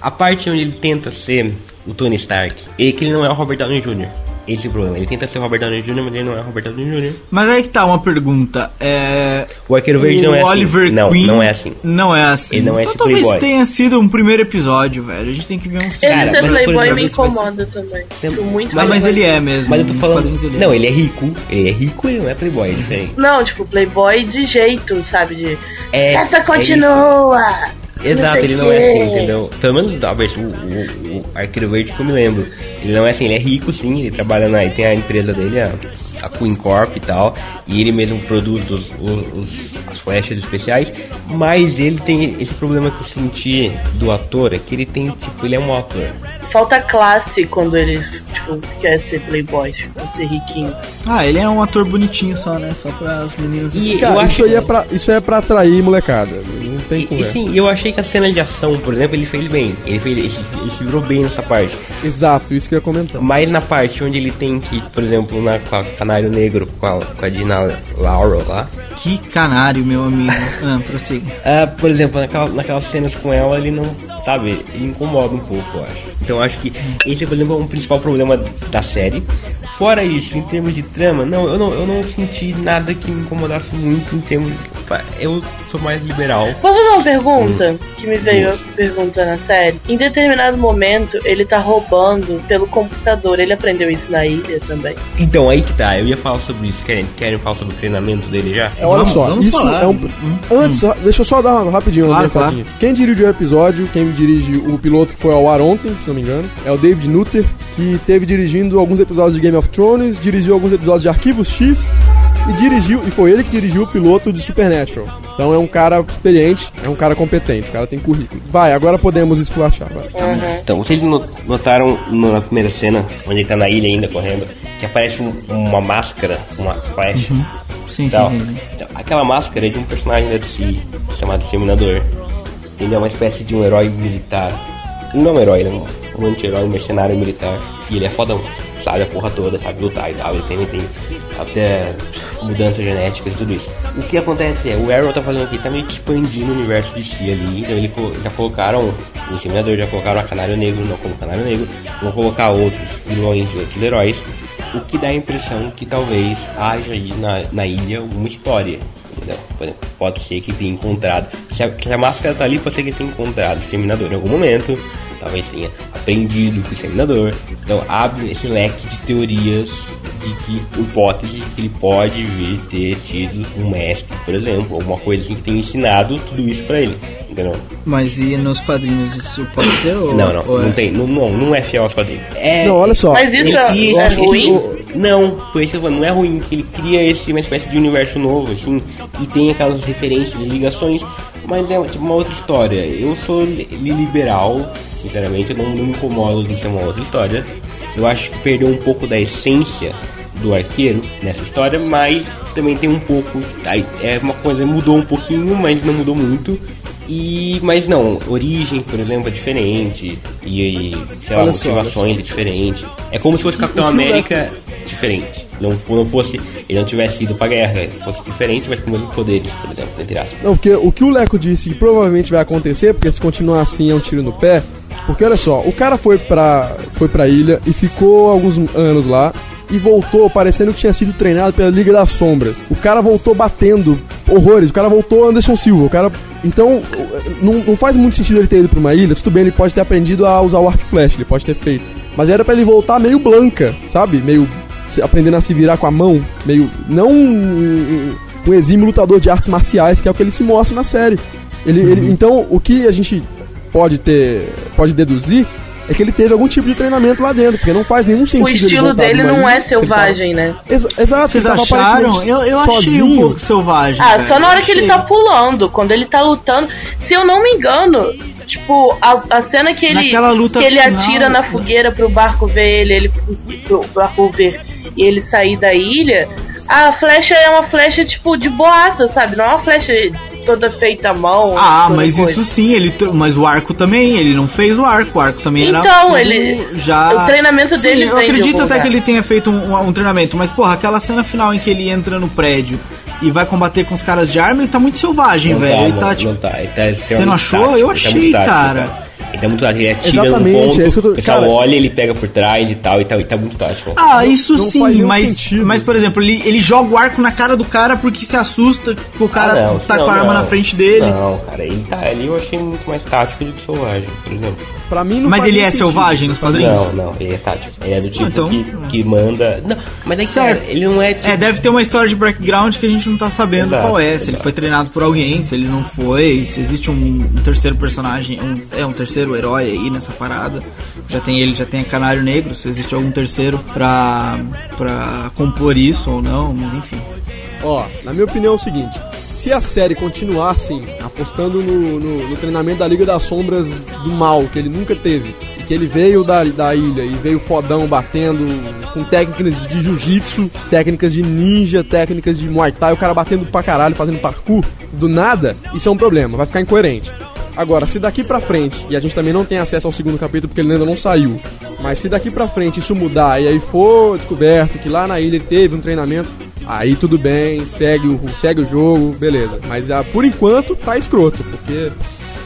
a parte onde ele tenta ser o Tony Stark, é que ele não é o Robert Downey Jr. Esse é o problema. Ele tenta ser o Robert Downey Jr., mas ele não é o Robert Downey Jr. Mas aí que tá uma pergunta. É... O Arqueiro Verde não é o assim. Oliver não, Queen não é assim. Não é assim. Ele não é então esse talvez playboy. tenha sido um primeiro episódio, velho. A gente tem que ver um Ele Cara, ser playboy me incomoda também. Muito Mas, mas ele é mesmo. Mas eu tô falando. ele é. Não, ele é rico. Ele é rico e não é playboy, é diferente. Não, tipo, playboy de jeito, sabe? De. É, Essa é continua! Exato, ele não é assim, entendeu? Pelo menos talvez o, o, o Arqueiro Verde que eu me lembro. Ele não é assim, ele é rico sim, ele trabalha na. Ele tem a empresa dele, a, a Queen Corp e tal, e ele mesmo produz os, os- os- as flechas especiais, mas ele tem esse problema que eu senti do ator, é que ele tem, tipo, ele é um ator. Falta classe quando ele, tipo, quer ser playboy, tipo, quer ser riquinho. Ah, ele é um ator bonitinho só, né? Só para as meninas. E-. Cara, eu isso acho- aí é pra, isso aí é pra atrair molecada. Não tem E, e conversa. sim, eu achei que a cena de ação, por exemplo, ele fez bem. Ele, fez, ele, se- ele se virou bem nessa parte. Exato, isso que eu ia comentar. Mas na parte onde ele tem que, por exemplo, na com a Canário Negro, com a, com a Dina Laurel lá. Que canário, meu amigo. Ah, prossiga. ah, por exemplo, naquela, naquelas cenas com ela, ele não, sabe, ele incomoda um pouco, eu acho. Então eu acho que esse, por exemplo, é um principal problema da série. Fora isso, em termos de trama, não, eu não, eu não senti nada que me incomodasse muito em termos. pá, Eu sou mais liberal. Posso fazer uma pergunta que me veio Nossa. pergunta na série? Em determinado momento, ele tá roubando pelo computador. Ele aprendeu isso na ilha também. Então, aí que tá, eu ia falar sobre isso. Querem, querem falar sobre o treinamento dele já? É, olha Vamos- só, vamos isso falar. é um. Hum, Antes, deixa eu só dar uma- rapidinho uma Claro, adiantadinha. Quem dirigiu o episódio, quem dirige o piloto que foi ao ar ontem, se não me engano, é o David Nutter, que teve dirigindo alguns episódios de Game of Thrones, dirigiu alguns episódios de Arquivos X e dirigiu, e foi ele que dirigiu o piloto de Supernatural. Então é um cara experiente, é um cara competente, o cara tem currículo. Vai, agora podemos esculachar, vai. Então, vocês no- notaram no- na primeira cena, onde ele tá na ilha ainda correndo, que aparece um- uma máscara, uma flash. Sim, tal. sim, sim. Então, aquela máscara é de um personagem da DC, chamado Exterminador. Ele é uma espécie de um herói militar. Ele não é um herói, ele é um, um anti-herói, um mercenário militar. E ele é fodão, sabe a porra toda, sabe lutar e tal. Ele tem, ele tem até mudança genética e tudo isso. O que acontece é, o Arrow tá fazendo aqui, tá meio que expandindo o universo de si ali. Então ele já colocaram o Exterminador, já colocaram a Canário Negro, não como Canário Negro. Vão colocar outros vilões outros heróis. O que dá a impressão que talvez haja aí na, na ilha uma história. pode ser que tenha encontrado. Se a, se a máscara tá ali, pode ser que tenha encontrado o Exterminador em algum momento. Talvez tenha aprendido com o Exterminador. Então abre esse leque de teorias de que hipótese que ele pode vir ter tido um mestre, por exemplo, alguma coisa assim que tenha ensinado tudo isso pra ele. Entendeu? Mas e nos quadrinhos isso pode ser? Ou, Não, não, ou não é- tem, não, não, não é fiel aos quadrinhos. É, Não, olha só. Mas isso ele é, cria é esse- ruim? esse- Não, por isso que não é ruim, porque ele cria esse, uma espécie de universo novo, assim, e tem aquelas referências e ligações, mas é tipo uma outra história. Eu sou li- liberal, sinceramente, eu não, não me incomodo de ser uma outra história. Eu acho que perdeu um pouco da essência do arqueiro nessa história, mas também tem um pouco. É uma coisa, mudou um pouquinho, mas não mudou muito. E, mas não, origem, por exemplo, é diferente. E, e, sei lá, Olha só, motivações é diferente. É como se fosse Capitão América diferente. Não, não fosse, ele não tivesse ido pra guerra, fosse diferente, mas com os mesmos poderes, por exemplo, entre aspas. Não, porque o que o Leco disse que provavelmente vai acontecer, porque se continuar assim é um tiro no pé. Porque olha só, o cara foi pra, foi pra ilha e ficou alguns anos lá e voltou parecendo que tinha sido treinado pela Liga das Sombras. O cara voltou batendo horrores, o cara voltou Anderson Silva. O cara. Então, não, não faz muito sentido ele ter ido pra uma ilha. Tudo bem, ele pode ter aprendido a usar o arco e flecha, ele pode ter feito. Mas era pra ele voltar meio blanca, sabe? Meio aprendendo a se virar com a mão, meio. Não um, um exímio lutador de artes marciais, que é o que ele se mostra na série. Ele, ele- então, o que a gente pode ter. pode deduzir é que ele teve algum tipo de treinamento lá dentro, porque não faz nenhum sentido. O estilo dele não é ele tava- selvagem, né? Exa- exato, Vocês acharam? Eu, eu achei um pouco selvagem. Ah, velho. só na hora que ele tá pulando, quando ele tá lutando. Se eu não me engano, tipo, a, a cena que ele, que ele final, atira na fogueira pro barco ver ele, ele pro barco ver e ele sair da ilha, a flecha é uma flecha, tipo, de boaça, sabe? Não é uma flecha toda feita à mão. Ah, toda mas coisa. isso sim, ele mas o arco também, ele não fez o arco, o arco também era Então, ele- já o treinamento Sim, dele eu vem de acredito algum até lugar. que ele tenha feito um, um treinamento, mas porra, aquela cena final em que ele entra no prédio e vai combater com os caras de arma, ele tá muito selvagem, Não velho. tá, ele tá não tipo tá. Ele tá Você não achou? tático, Eu ele tá achei, muito tático, cara. Ele tá muito tático, ele atira Exatamente, num ponto, é isso que eu tô- o pessoal cara- olha, ele pega por trás e tal, e tá, e tá muito tático. Ah, isso não sim, mas, sentido. mas por exemplo, ele, ele joga o arco na cara do cara porque se assusta que o cara Ah, não, tá não, com a arma não. na frente dele. Não, cara, ele tá ali, eu achei muito mais tático do que selvagem, por exemplo. Pra mim não Mas ele é selvagem nos quadrinhos? Não, não, ele é tático. Ele é do tipo então- que, que manda. Não, mas aí, cara, Certo. ele não é tipo. É, deve ter uma história de background que a gente não tá sabendo Exato, qual é. Se ele foi treinado por alguém, se ele não foi, se existe um, um terceiro personagem, um, é um terceiro herói aí nessa parada. Já tem ele, já tem a Canário Negro, se existe algum terceiro pra, pra compor isso ou não, mas enfim. Ó, na minha opinião é o seguinte: se a série continuar assim, apostando no, no- no treinamento da Liga das Sombras do mal, que ele nunca teve, e que ele veio da, da ilha e veio fodão batendo com técnicas de jiu-jitsu, técnicas de ninja, técnicas de muay thai, o cara batendo pra caralho, fazendo parkour, do nada, isso é um problema, vai ficar incoerente. Agora, se daqui pra frente, e a gente também não tem acesso ao segundo capítulo porque ele ainda não saiu, mas se daqui pra frente isso mudar e aí for descoberto que lá na ilha ele teve um treinamento, aí tudo bem, segue o, segue o jogo, beleza. Mas ah, por enquanto tá escroto, porque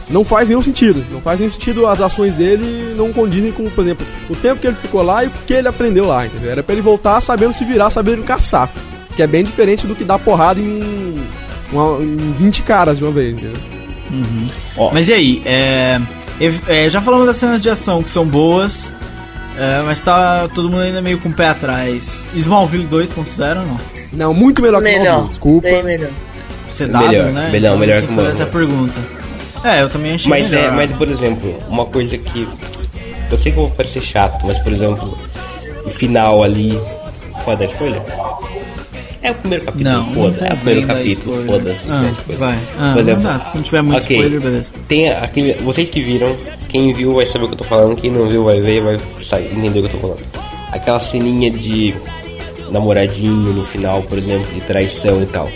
não faz nenhum sentido. Não faz nenhum sentido as ações dele não condizem com, por exemplo, o tempo que ele ficou lá e o que ele aprendeu lá, entendeu? Era pra ele voltar sabendo se virar, sabendo caçar. Que é bem diferente do que dar porrada em, uma- em 20 caras de uma vez, entendeu? Ó. Mas e aí? É, é, já falamos das cenas de ação que são boas, é, mas tá todo mundo ainda meio com o pé atrás. Smallville 2.0 não? Não, muito melhor que Melhor. Smallville, desculpa. Bem melhor. CW, Melhor, né? melhor, melhor tem que que fazer essa pergunta. É, eu também achei Mas melhor. é, mas por exemplo, uma coisa que. Eu sei que eu vou parecer chato, mas por exemplo, o final ali. Pode dar spoiler? É o primeiro capítulo, Não, foda. não É o primeiro capítulo, foda-se. Ah, vai. Ah, Por não dá, se não tiver muito ok, spoiler, beleza. Tem aquele. Vocês que viram, quem viu vai saber o que eu tô falando, quem não viu vai ver e vai sair, entender o que eu tô falando. Aquela ceninha de namoradinho no final, por exemplo, de traição e tal.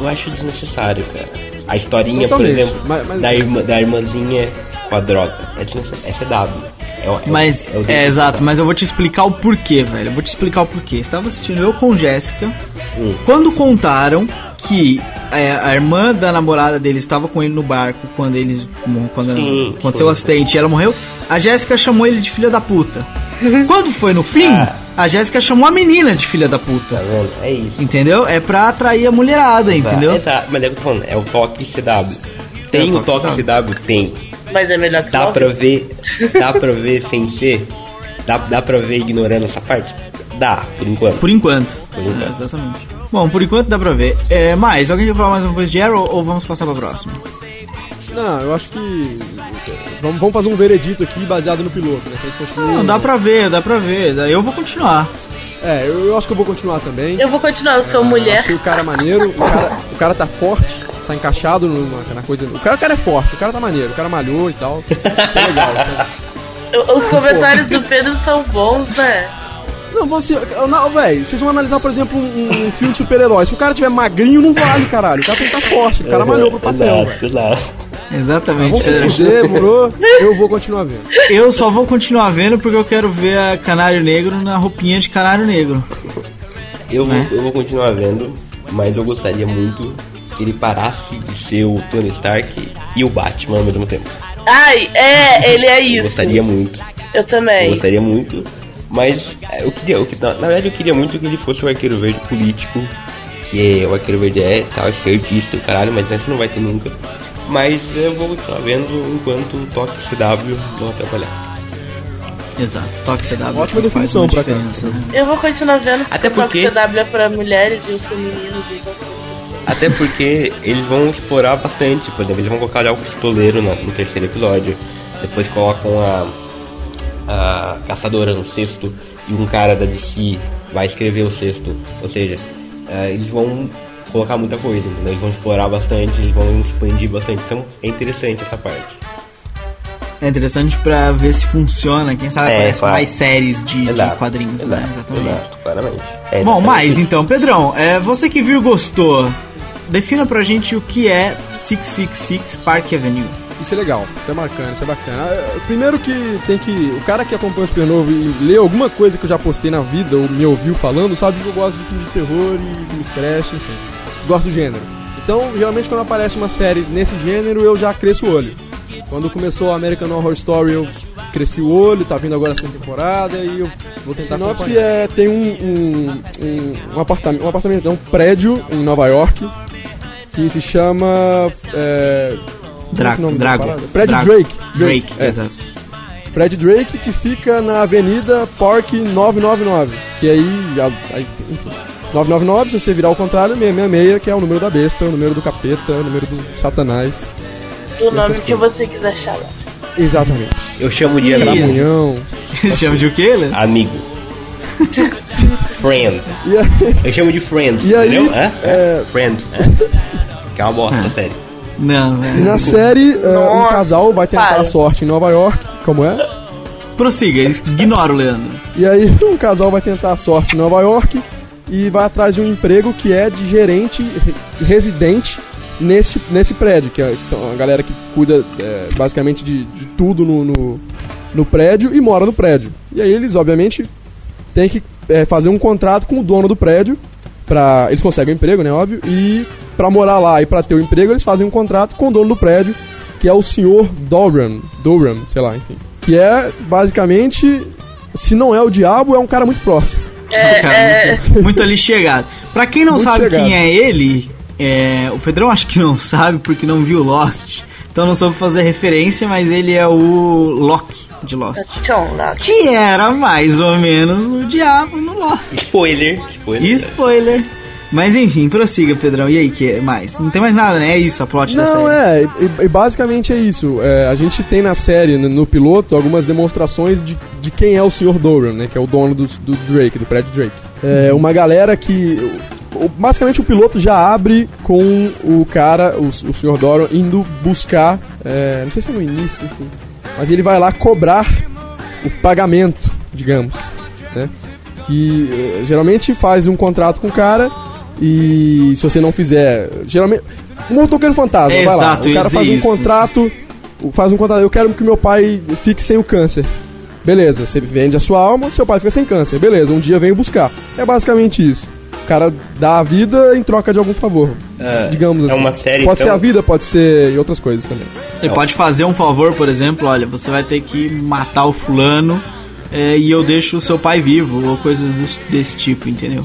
Eu acho desnecessário, cara. A historinha, por Totalmente, exemplo, mas- mas- da, irmã, da irmãzinha com a droga. É desnecessário. É CW. É, o- é o- Mas, o- é, exato, mas eu vou te explicar o porquê, velho. Eu vou te explicar o porquê. Estava assistindo eu com Jéssica. Hum. Quando contaram que é, a irmã da namorada dele estava com ele no barco quando eles quando Sim, aconteceu o acidente e ela morreu, a Jéssica chamou ele de filha da puta. Quando foi no fim, Ah. a Jéssica chamou a menina de filha da puta. Tá vendo? É isso. Entendeu? É pra atrair a mulherada, entendeu? Exato, mas é o que eu tô falando, é o toque CW. Tem É o o toque toque CW? Tem. Mas é melhor que Dá pra ver, dá pra ver sem ser? Dá, dá pra ver ignorando essa parte? Dá, por enquanto. Por enquanto. Por enquanto. É, exatamente. Bom, por enquanto dá pra ver. É, mais, alguém quer falar mais uma coisa de Arrow ou vamos passar pra próxima? Não, eu acho que. Vamos, vamos fazer um veredito aqui baseado no piloto, né? Se a gente continua. Não, dá pra ver, dá pra ver. Daí eu vou continuar. É, eu, eu acho que eu vou continuar também. Eu vou continuar, eu sou Eu mulher. Achei o cara maneiro, o cara, o cara tá forte, tá encaixado numa, na coisa. O cara, o cara é forte, o cara tá maneiro, o cara malhou e tal. Isso é legal. cara. Os comentários do Pedro são bons, né? Não, você. Não, velho, vocês vão analisar, por exemplo, um, um filme de super-herói. Se o cara tiver magrinho, não vale, caralho. O cara tem que estar forte, o cara malhou pro papel. velho. Exato, exato. Exatamente. Vamos se fuder, morou? Eu vou continuar vendo. Eu só vou continuar vendo porque eu quero ver a Canário Negro na roupinha de Canário Negro. Eu, vou, Né? eu vou continuar vendo, mas eu gostaria muito que ele parasse de ser o Tony Stark e o Batman ao mesmo tempo. Ai, é, ele é Eu isso. gostaria muito. Eu Eu também. gostaria muito. Mas é, eu queria, eu, que- na, na verdade eu queria muito que ele fosse o arqueiro verde político, que é, o arqueiro verde é tal, esquerdista e o caralho, mas esse não vai ter nunca. Mas eu vou continuar vendo enquanto o toque CW não atrapalhar. Exato. Toque CW. Ótima definição uma pra cá. diferença, né? Eu vou continuar vendo Até o Toque porque- CW é pra mulheres e o feminino de Até porque eles vão explorar bastante, por exemplo, eles vão colocar já o pistoleiro no, no terceiro episódio, depois colocam a, a caçadora no sexto e um cara da DC vai escrever o sexto, ou seja, eh, eles vão colocar muita coisa, entendeu? eles vão explorar bastante, eles vão expandir bastante, então é interessante essa parte. É interessante pra ver se funciona. Quem sabe É, aparece claro. mais séries de, de Exato, quadrinhos, né? Exatamente. Exato, claramente. É, Bom, exatamente mas então, Pedrão, é, você que viu e gostou, defina pra gente o que é 666 Park Avenue. Isso é legal, isso é bacana, isso é bacana. Ah, Primeiro que tem que. O cara que acompanha o Supernovo e lê alguma coisa que eu já postei na vida ou me ouviu falando, sabe que eu gosto de filme de terror e filme trash, enfim. Gosto do gênero. Então, geralmente quando aparece uma série nesse gênero, eu já cresço o olho. Quando começou a American Horror Story, eu cresci o olho, tá vindo agora a segunda temporada e eu vou tentar Sinopse é tem um um, um, um apartamento, um apartamento, é um prédio em Nova York que se chama é, como é é Drago. Prédio Drago. Drake. Drake, é. exato. Prédio Drake que fica na Avenida Park 999. Que aí, aí, enfim. 999, se você virar ao contrário, 666, que é o número da besta, o número do capeta, o número do satanás. Do nome que você quiser chamar. Exatamente. Eu chamo de. Cramunhão. Chama de o quê, Lê? Amigo. Friend. Aí, Eu chamo de friend, E aí, entendeu? Hã? é- Friend. É. Que é uma bosta, sério. Não, velho. na série, é, um casal vai tentar para. a sorte em Nova York. Como é? Prossiga, ignora o Leandro. E aí, um casal vai tentar a sorte em Nova York e vai atrás de um emprego que é de gerente re- residente nesse, nesse prédio, que é- são a galera que cuida é, basicamente de, de tudo no, no, no prédio e mora no prédio. E aí eles, obviamente, têm que é, fazer um contrato com o dono do prédio para eles conseguem um emprego, né, óbvio, e pra morar lá e pra ter o emprego, eles fazem um contrato com o dono do prédio, que é o senhor Doran, Doran, sei lá, enfim. Que é basicamente, se não é o diabo, é um cara muito próximo. É, Cara, é, muito, muito ali chegado. Pra quem não Muito sabe chegado. quem é ele, é, o Pedrão acho que não sabe porque não viu Lost. Então não soube fazer referência, mas ele é o Loki de Lost. John Locke. Que era mais ou menos o diabo no Lost. Spoiler. Spoiler. Spoiler. Mas enfim, prossiga, Pedrão. E aí, que mais? Não tem mais nada, né? É isso, a plot da série. Não, é, e, e basicamente é isso. É, a gente tem na série, no, no piloto, algumas demonstrações de, de quem é o Sr. Doran, né? Que é o dono do, do Drake, do prédio Drake. É, uma galera que. Basicamente o piloto já abre com o cara, o, o Sr. Doran, indo buscar. é, não sei se é no início, enfim. Mas ele vai lá cobrar o pagamento, digamos. Né? Que eh, geralmente faz um contrato com o cara e se você não fizer. Geralmente. Um motoqueiro fantasma, É, vai lá. exato, O eu ia cara faz um isso, contrato. Faz um contrato. Eu quero que meu pai fique sem o câncer. Beleza, você vende a sua alma, seu pai fica sem câncer. Beleza, um dia venho buscar. É basicamente isso. O cara dá a vida em troca de algum favor. É, digamos é assim. uma série, Pode então- ser a vida, pode ser e outras coisas também. Ele pode fazer um favor, por exemplo, olha, você vai ter que matar o fulano é, e eu deixo o seu pai vivo, ou coisas desse, desse tipo, entendeu?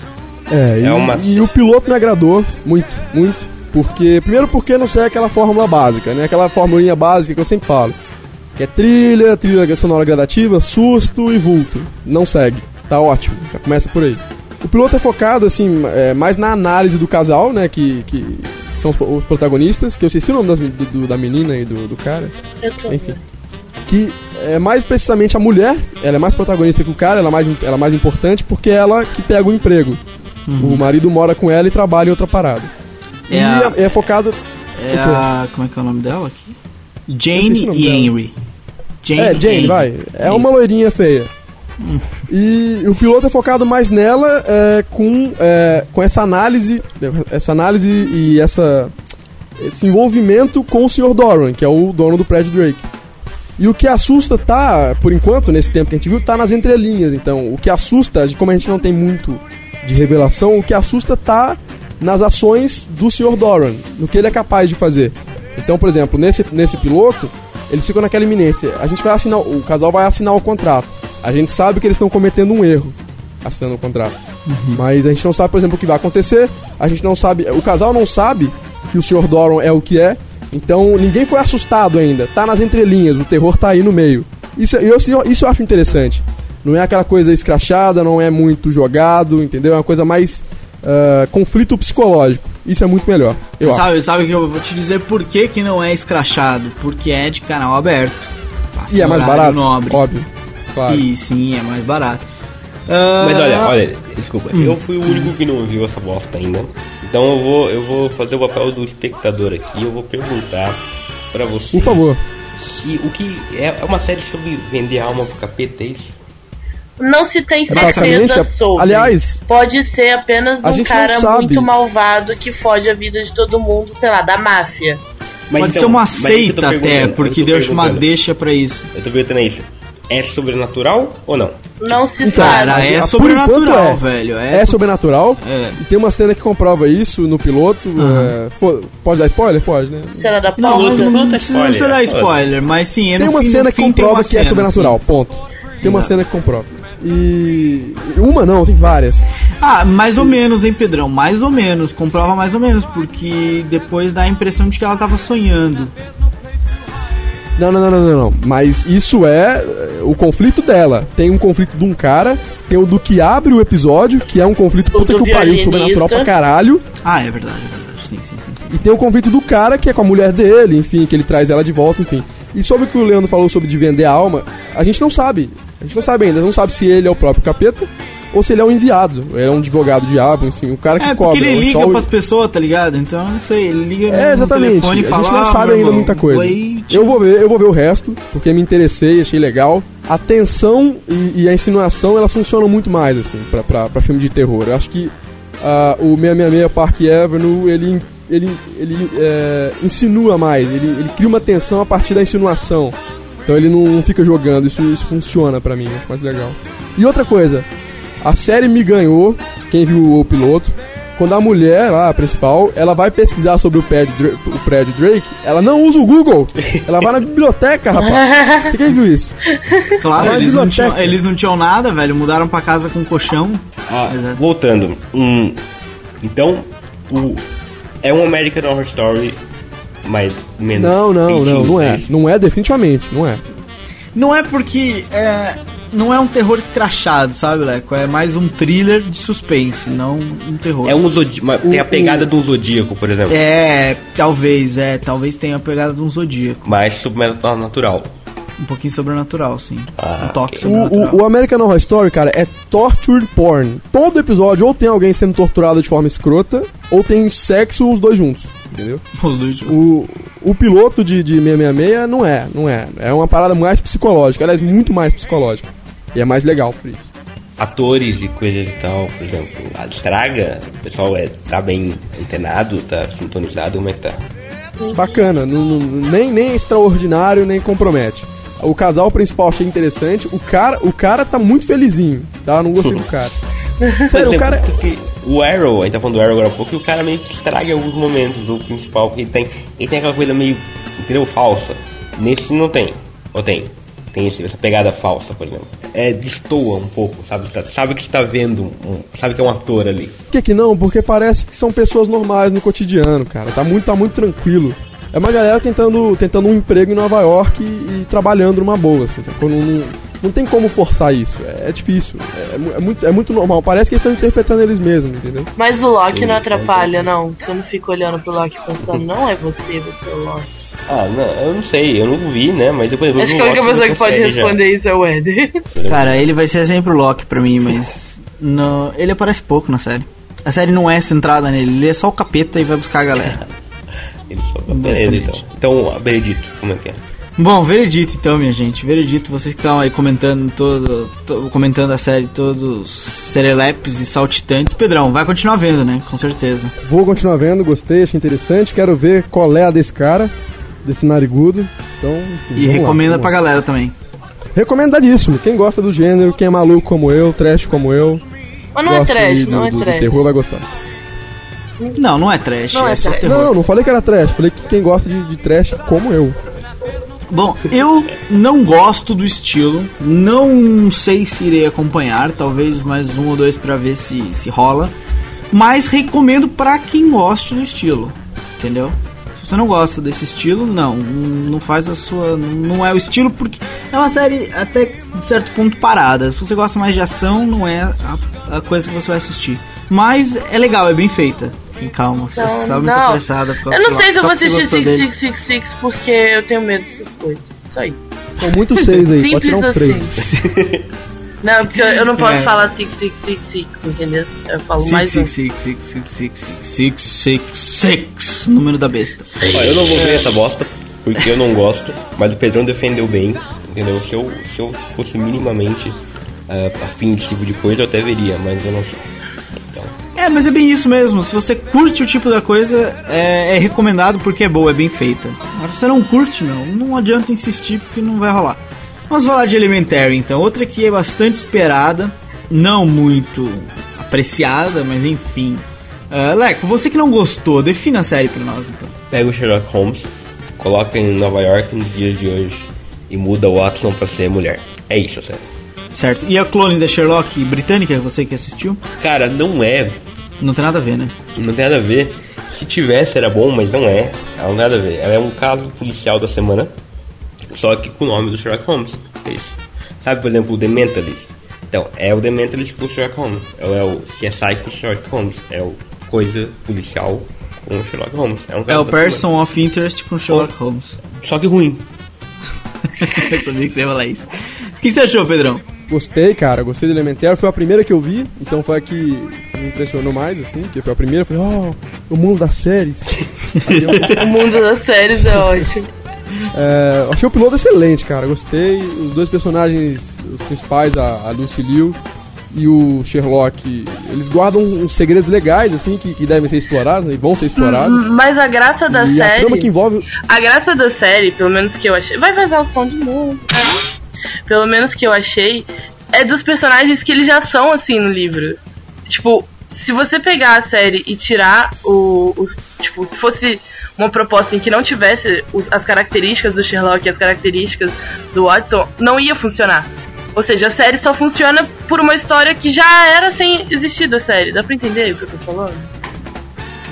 É, e, É uma- e o piloto me agradou muito, muito. Porque, primeiro porque não sei aquela fórmula básica, né? Aquela formulinha básica que eu sempre falo. Que é trilha, trilha sonora gradativa, susto e vulto. Não segue. Tá ótimo. Já começa por aí. O piloto é focado, assim, é, mais na análise do casal, né? Que, que são os, os protagonistas. Que eu esqueci o nome das do- do- da menina e do, do cara. Eu tô- Enfim. Que é mais precisamente a mulher, ela é mais protagonista que o cara, ela é mais, ela é mais importante porque é ela que pega o emprego. O marido mora com ela e trabalha em outra parada. É e a- é, é focado. É a. Como é que é o nome dela aqui? Jane e. Henry. Jane, É, Jane, Henry. vai. É uma loirinha feia. E o piloto é focado mais nela é, com, é, com essa análise. Essa análise e essa, esse envolvimento com o Sr. Doran, que é o dono do prédio Drake. E o que assusta tá, por enquanto, nesse tempo que a gente viu, tá nas entrelinhas. Então, o que assusta, de como a gente não tem muito de revelação, o que assusta tá nas ações do Sr. Doran, no que ele é capaz de fazer. Então, por exemplo, nesse, nesse piloto, eles ficam naquela iminência. A gente vai assinar, o casal vai assinar o contrato. A gente sabe que eles estão cometendo um erro assinando o contrato. Mas a gente não sabe, por exemplo, o que vai acontecer. A gente não sabe, o casal não sabe que o Sr. Doran é o que é. Então ninguém foi assustado ainda. Tá nas entrelinhas, o terror tá aí no meio. Isso, eu, isso eu acho interessante. Não é aquela coisa escrachada, não é muito jogado, entendeu? É uma coisa mais ah, conflito psicológico. Isso é muito melhor. Eu acho. Sabe, sabe que eu vou te dizer por que, que não é escrachado? Porque é de canal aberto. Passa E é mais barato, Nobre. óbvio. Claro. E sim, é mais barato. Ah, Mas olha, olha, desculpa, Hum. eu fui o único que não viu essa bosta ainda. Então eu vou, eu vou fazer o papel do espectador aqui. Eu vou perguntar pra você Por favor. se o que é é uma série sobre vender alma pro capeta, é isso? Não se tem É certeza sobre. aliás, Pode ser apenas um não cara muito malvado que fode a vida de todo mundo, sei lá, da máfia. Mas Pode então, ser uma seita até, porque Deus uma perguntando. deixa pra isso. Eu tô perguntando isso. É sobrenatural ou não? Não se Então, sabe. Cara, é sobrenatural, enquanto velho. é, É, sobrenatural. É. E tem uma cena que comprova isso no piloto. é, fo- pode dar spoiler? Pode, né? Cena da Não, porta. não, Conta não precisa, não precisa dar spoiler. spoiler, mas sim, é Tem uma fim, cena que comprova uma que é sobrenatural, sim. ponto. Tem uma Exato. cena que comprova. E. Uma não, tem várias. Ah, mais ou menos, hein, Pedrão? Mais ou menos. Comprova mais ou menos, porque depois dá a impressão de que ela tava sonhando. Não, não, não, não, não, não. Mas isso é é, o conflito dela. Tem um conflito de um cara, tem o do que abre o episódio, que é um conflito O puta que o pariu, sobrenatural pra caralho. Ah, é verdade, é verdade. Sim, sim, sim. sim. E tem o conflito do cara, que é com a mulher dele, enfim, que ele traz ela de volta, enfim. E sobre o que o Leandro falou sobre de vender a alma, a gente não sabe. A gente não sabe ainda. Não sabe se ele é o próprio capeta ou se ele é um enviado. Ele é um advogado diabo, assim, o cara que É, cobra. porque ele é liga só o- pras pessoas, tá ligado? Então, eu não sei, ele liga É, no exatamente. telefone e a fala... gente não "Ah, sabe ainda irmão, muita coisa. Eu vou ver, eu vou ver o resto, porque me interessei, achei legal. A tensão e, e a insinuação, elas funcionam muito mais, assim, pra, pra, pra filme de terror. Eu acho que ah, o 666 Park Avenue, ele, ele, ele é, insinua mais, ele, ele cria uma tensão a partir da insinuação. Então ele não, não fica jogando, isso, isso funciona pra mim, acho mais legal. E outra coisa, a série me ganhou, quem viu o piloto, quando a mulher lá, a principal, ela vai pesquisar sobre o prédio, o prédio Drake, ela não usa o Google, ela vai na biblioteca, rapaz. Você quem viu isso? Claro, eles não, tinham, eles não tinham nada, velho. Mudaram pra casa com colchão. Ah, Exato. voltando. Hum, então, o, é um American Horror Story, mas menos. Não, não, não, não é. isso? Não é definitivamente, não é. Não é porque é, não é um terror escrachado, sabe, Leco? É mais um thriller de suspense, não um terror. É um zodíaco. Tem a pegada de um zodíaco, por exemplo. É, talvez, é, talvez tenha a pegada de um zodíaco. Mas sobrenatural. Um pouquinho sobrenatural, sim. Ah, um toque ok. O, sobrenatural. o, o American Horror Story, cara, é torture porn. Todo episódio ou tem alguém sendo torturado de forma escrota, ou tem sexo os dois juntos, entendeu? Os dois. O, o piloto de, de 666 não é, não é. É uma parada mais psicológica, aliás, muito mais psicológica. E é mais legal por isso. Atores e coisas e tal, por exemplo. A estraga, o pessoal é, tá bem antenado, tá sintonizado, como é que tá? Bacana, não- não- nem, nem é extraordinário, nem compromete. O casal principal achei interessante, o cara, o cara tá muito felizinho, tá? Não gostei do cara. Por Sério, o exemplo, cara. porque o Arrow, a gente tá falando do Arrow agora há pouco, e o cara meio que estraga alguns momentos, o principal, porque ele tem, ele tem aquela coisa meio, entendeu, falsa. Nesse não tem, ou tem? Tem esse, essa pegada falsa, por exemplo. É, destoa um pouco, sabe? Tá- Sabe que está vendo, um- sabe que é um ator ali. Por que, que não? Porque parece que são pessoas normais no cotidiano, cara. Tá muito, tá muito tranquilo. É uma galera tentando, tentando um emprego em Nova York e, e trabalhando numa boa, assim. sacou? Não, não, tem como forçar isso. É, é difícil. É, mu- é muito, é muito normal. Parece que eles estão interpretando eles mesmos, entendeu? Mas o Loki não atrapalha, não. Você não fica olhando pro Loki pensando, não é você, você é o Loki. Ah, não, eu não sei, eu não vi, né? Mas depois eu Acho vi que a única pessoa que pode série já. responder isso é o Ed. Cara, ele vai ser sempre o Loki pra mim, mas. No, ele aparece pouco na série. A série não é centrada nele, ele é só o capeta e vai buscar a galera. Ele só... Beleza, então. Então, Benedito, como é que é? Bom, veredito então, minha gente. Veredito, vocês que estão aí comentando todo, to- comentando a série, todos os serelepes e saltitantes. Pedrão, vai continuar vendo, né? Com certeza. Vou continuar vendo, gostei, achei interessante. Quero ver qual é a desse cara, desse narigudo. Então, enfim, E lá, recomenda vamos pra lá. galera também. Recomendadíssimo. Quem gosta do gênero, quem é maluco como eu, trash como eu. Mas não é trash, do- não é do- do trash. terror vai gostar. Não, não é trash, Não é, é só trash. terror. Não, não falei que era trash, falei que quem gosta de, de trash como eu. Bom, eu não gosto do estilo, não sei se irei acompanhar, talvez mais um ou dois pra ver se, se rola, mas recomendo pra quem goste do estilo, entendeu? Se você não gosta desse estilo, não, não faz a sua, não é o estilo porque é uma série até de certo ponto parada. Se você gosta mais de ação, não é a, a coisa que você vai assistir. Mas é legal, é bem feita fiquem calmos. Então, Você está muito apressada. Eu não sei se eu vou assistir Six, Six, Six, Six, porque eu tenho medo dessas coisas. Isso aí. São muitos seis aí, Simples pode tirar um assim. Não, porque eu, não posso é. falar 666, entendeu? Eu falo six, mais. 666, um. número da besta. Ah, eu não vou ver essa bosta, porque eu não gosto, mas o Pedrão defendeu bem, entendeu? Se eu, se eu fosse minimamente uh, afim desse tipo de coisa, eu até veria, mas eu não sou. É, mas é bem isso mesmo. Se você curte o tipo da coisa, é, é recomendado porque é boa, é bem feita. Mas se você não curte, não, não adianta insistir porque não vai rolar. Vamos falar de Elementary então. Outra que é bastante esperada, não muito apreciada, mas enfim. Uh, Leco, você que não gostou, defina a série pra nós então. pega o Sherlock Holmes, coloca em Nova York nos dias de hoje e muda o Watson pra ser mulher. É isso, sério. Certo? E a clone da Sherlock britânica, você que assistiu? Cara, não é. Não tem nada a ver, né? Não tem nada a ver. Se tivesse era bom, mas não é. Ela não tem nada a ver. Ela é um caso policial da semana, só que com o nome do Sherlock Holmes. É isso. Sabe, por exemplo, o The Mentalist? Então, é o The Mentalist com o Sherlock Holmes. É o CSI com o Sherlock Holmes. É o coisa policial com o Sherlock Holmes. É, um É o Person of Interest com Sherlock Holmes. semana. Só que ruim. Eu sabia que você ia falar isso. O que você achou, Pedrão? Gostei, cara, gostei do Elementar. Foi a primeira que eu vi, então foi a que me impressionou mais, assim, porque foi a primeira. Falei, oh, o mundo das séries. O mundo das séries é ótimo. É, achei o piloto excelente, cara. Gostei. Os dois personagens, os principais, a, a Lucy Liu e o Sherlock, eles guardam uns segredos legais, assim, que, que devem ser explorados, né, e vão ser explorados. Mas a graça da e a série. trama que envolve. A graça da série, pelo menos que eu achei. Vai vazar o som de novo. Pelo menos que eu achei. É dos personagens que eles já são assim no livro. Tipo, se você pegar a série e tirar o, os. Tipo, se fosse uma proposta em que não tivesse os- as características do Sherlock e as características do Watson, não ia funcionar. Ou seja, a série só funciona por uma história que já era sem existir da série. Dá pra entender o que eu tô falando?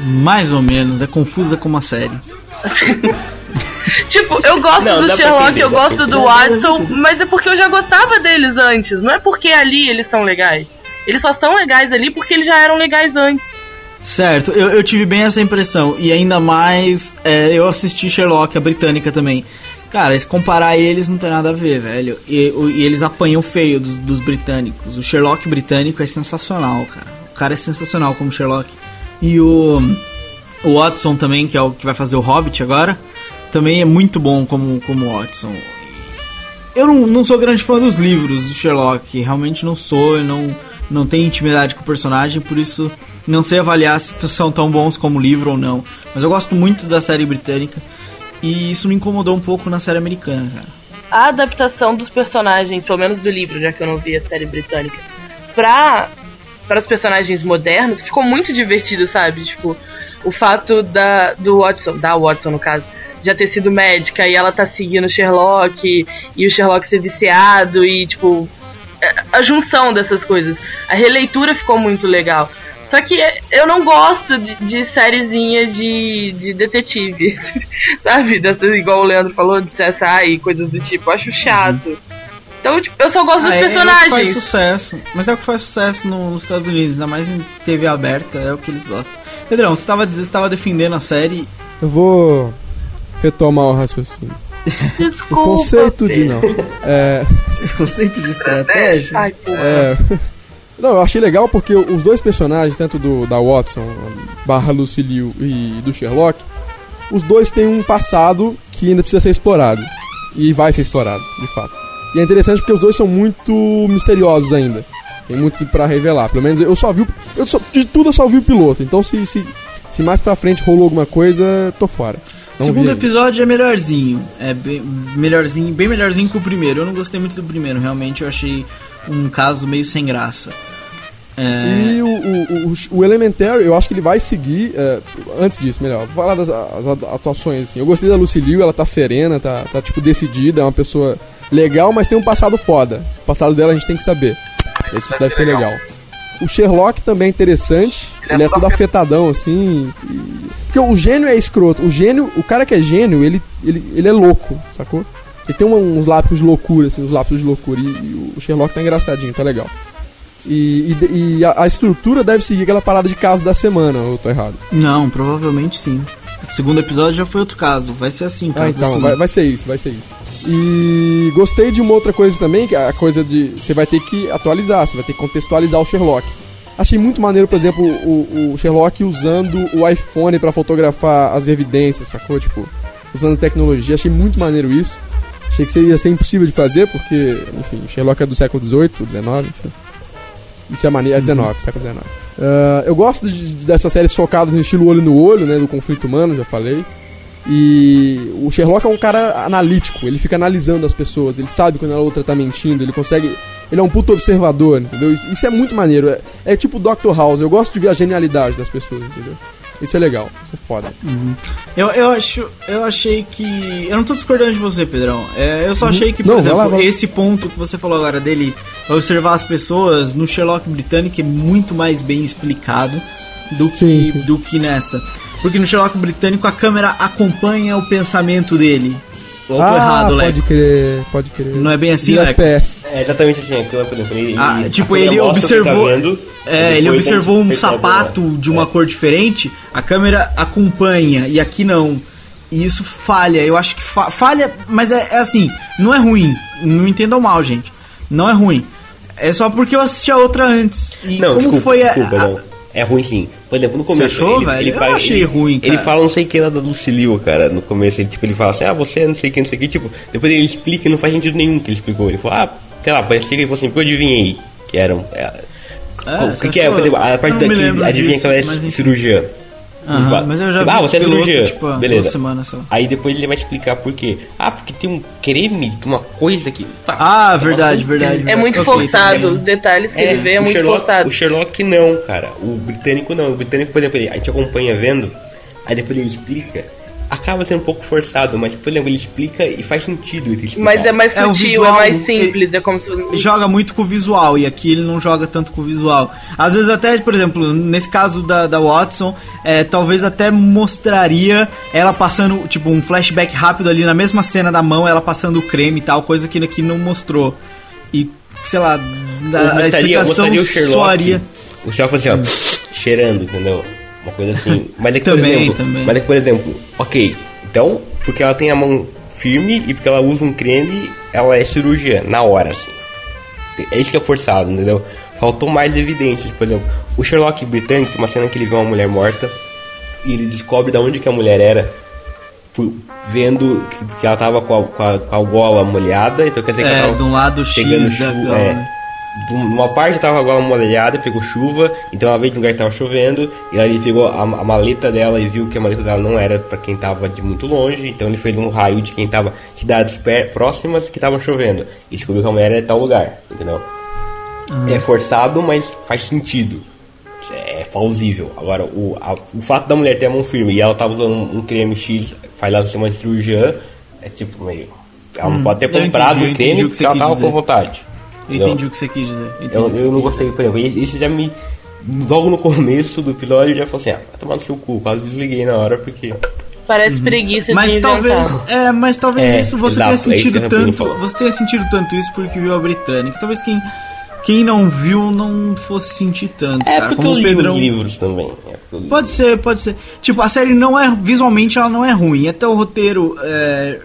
Mais ou menos, é confusa como a série. Tipo, eu gosto Não, do Sherlock, entender, eu gosto do. Watson, mas é porque eu já gostava deles antes. Não é porque ali eles são legais. Eles só são legais ali porque eles já eram legais antes. Certo, eu, eu tive bem essa impressão. E ainda mais, é, eu assisti Sherlock, a britânica também. Cara, se comparar eles não tem nada a ver, velho. E, o- e eles apanham feio dos, dos britânicos. O Sherlock britânico é sensacional, cara. O cara é sensacional como Sherlock. E o, o Watson também, que é o que vai fazer o Hobbit agora, também é muito bom como, como Watson. Eu não, não sou grande fã dos livros do Sherlock, realmente não sou, eu não, não tenho intimidade com o personagem, por isso não sei avaliar se são tão bons como livro ou não. Mas eu gosto muito da série britânica e isso me incomodou um pouco na série americana, cara. A adaptação dos personagens, pelo menos do livro, já que eu não vi a série britânica, pra, para os personagens modernos, ficou muito divertido, sabe? Tipo, o fato da, do Watson, da Watson no caso, já ter sido médica e ela tá seguindo o Sherlock e o Sherlock ser viciado e, tipo, a junção dessas coisas. A releitura ficou muito legal. Só que eu não gosto de, de sériezinha de, de detetive, sabe? Dessas, igual o Leandro falou, de CSI e coisas do tipo. Eu acho chato. Então, tipo, eu só gosto dos Ah, é- É o que faz personagens. sucesso, mas é o que faz sucesso no- nos Estados Unidos, ainda mais em TV aberta, é o que eles gostam. Pedrão, você estava estava defendendo a série. Eu vou retomar o raciocínio. Desculpa. O conceito de não. É, Conceito de estratégia? Ai, porra. é, não, eu achei legal porque os dois personagens, tanto do da Watson, barra Lucy Liu e do Sherlock, os dois têm um passado que ainda precisa ser explorado. E vai ser explorado, de fato. E é interessante porque os dois são muito misteriosos ainda. Tem muito pra revelar. Pelo menos eu só vi. o- Eu só, de tudo eu só vi o piloto. Então se, se, se mais pra frente rolou alguma coisa, tô fora. O Não segundo episódio é melhorzinho. É bem melhorzinho, bem melhorzinho que o primeiro. Eu não gostei muito do primeiro, realmente eu achei um caso meio sem graça. É, E o, o, o, o Elementary, eu acho que ele vai seguir. é, antes disso, melhor, vou falar das atuações. Assim. Eu gostei da Lucy Liu, ela tá serena, tá, tá tipo decidida, é uma pessoa legal, mas tem um passado foda. O passado dela a gente tem que saber. Isso deve ser legal. O Sherlock também é interessante. Ele é todo afetadão, assim. e- Porque o gênio é escroto. O gênio, o cara que é gênio, ele, ele, ele é louco, sacou? Ele tem uns lápis de loucura, assim, uns lápis de loucura. E, e o Sherlock tá engraçadinho, tá legal. E, e- e a, a estrutura deve seguir aquela parada de caso da semana, ou tô errado? Não, provavelmente sim. O segundo episódio já foi outro caso. Vai ser assim, caso Ah, então, vai, vai ser isso, vai ser isso. E gostei de uma outra coisa também, que é a coisa de. Você vai ter que atualizar, você vai ter que contextualizar o Sherlock. Achei muito maneiro, por exemplo, o, o Sherlock usando o iPhone pra fotografar as evidências, sacou? Tipo, usando tecnologia. Achei muito maneiro isso. Achei que ia ser impossível de fazer, porque, enfim, Sherlock é do século XVIII, XIX, enfim. Isso é mania, é 19, século XIX. Ah, eu gosto de, dessas séries focadas no estilo olho no olho, né, do conflito humano, já falei. E o Sherlock é um cara analítico, ele fica analisando as pessoas, ele sabe quando a outra tá mentindo, ele consegue. Ele é um puto observador, entendeu? Isso, isso é muito maneiro. É, é tipo Dr. House, eu gosto de ver a genialidade das pessoas, entendeu? Isso é legal, isso é foda. Eu, eu acho, eu achei que. Eu não tô discordando de você, Pedrão. É, eu só achei que, por Não, vai exemplo, lá, vai esse ponto que você falou agora dele observar as pessoas no Sherlock britânico é muito mais bem explicado do que, Sim, sim. do que nessa. Porque no Sherlock britânico a câmera acompanha o pensamento dele. Ou tô errado, pode crer, pode crer. Não é bem assim? FPS. É exatamente assim, aquilo, por exemplo, ele, Ah, ele- tipo, ele que observou. tá vendo, é, e ele observou um sapato né? de uma É. cor diferente, a câmera acompanha e aqui não. E isso falha. Eu acho que fa- falha, mas é, é assim, não é ruim. Não entendam mal, gente. Não é ruim. É só porque eu assisti a outra antes. E Não, como desculpa, foi a- desculpa, a. É ruim sim. Por exemplo, no começo. achou, ele, velho? ele Eu achei ele- ruim, Ele cara. fala não sei o que lá da Lucilio, cara, no começo. Ele, tipo, ele fala assim, ah, você é não sei o que, não sei o que. Tipo, depois ele explica e não faz sentido nenhum que ele explicou. Ele fala, ah, sei lá, parecia que ele falou assim, porque eu adivinhei que eram. É, É, o que, que é? Por exemplo, a parte daqui, adivinha disso, que ela é mas enfim. Fala, mas eu já tipo, vi ah, você é o piloto, cirurgiã. tipo, Beleza. lá. Aí depois ele vai explicar por quê. Ah, porque tem um creme uma coisa que. pá, Ah, é verdade, coisa- verdade, É verdade. muito Ok, forçado, os detalhes que ele vê é o muito Sherlock, forçado. O Sherlock não, cara. O britânico não. O britânico, por exemplo, ele- a gente acompanha vendo, aí depois ele explica. Acaba sendo um pouco forçado, mas, por exemplo, ele explica e faz sentido ele explicar. Mas é mais É, o sutil, visual, é mais ele- simples, é como se... joga muito com o visual e aqui ele não joga tanto com o visual. Às vezes até, por exemplo, nesse caso da, da Watson, é, talvez até mostraria ela passando, tipo, um flashback rápido ali na mesma cena da mão, ela passando o creme e tal, coisa que aqui não mostrou. E, sei lá, Ou a, a mostraria, explicação mostraria o Sherlock. soaria. O Sherlock assim, ó, cheirando, entendeu? Uma coisa assim. Mas é que, Também, por exemplo, também. Mas é que, por exemplo, ok, então, porque ela tem a mão firme e porque ela usa um creme, ela é cirurgiã, na hora, assim. É isso que é forçado, entendeu? Faltou mais evidências, por exemplo, o Sherlock britânico, uma cena que ele vê uma mulher morta e ele descobre de onde que a mulher era, vendo que, que ela tava com a, com, a, com a gola molhada, então quer dizer que ela É, tava de um lado X da chuva. É, uma parte tava com a gola molhada, pegou chuva, então ela veio de um lugar que tava chovendo, e aí ele pegou a, a maleta dela e viu que a maleta dela não era pra quem tava de muito longe, então ele fez um raio de quem tava cidades próximas que tava chovendo, e descobriu que a mulher era em tal lugar, entendeu? É forçado, mas faz sentido. É plausível. Agora, o, a- o fato da mulher ter a mão firme e ela tava usando um, um creme X, faz ela ser uma cirurgiã, é tipo meio. Ela não pode ter Hum, comprado entendi, o creme porque ela quis tava dizer. com vontade. Eu entendi o que você quis dizer. entendi Eu, eu não gostei, por exemplo, isso já me. Logo no começo do episódio eu já falei assim, ah, vai tomar no seu cu, quase desliguei na hora porque. Parece preguiça Mas de inventar. talvez, é, mas talvez É, isso você exato, tenha é sentido Rapini tanto, você tenha sentido tanto isso porque viu a britânica. Talvez quem quem não viu não fosse sentir tanto, É cara. porque Como eu li Pedrão. os livros também. É eu li. Pode ser, pode ser. Tipo, a série não é visualmente ela não é ruim. Até o roteiro é,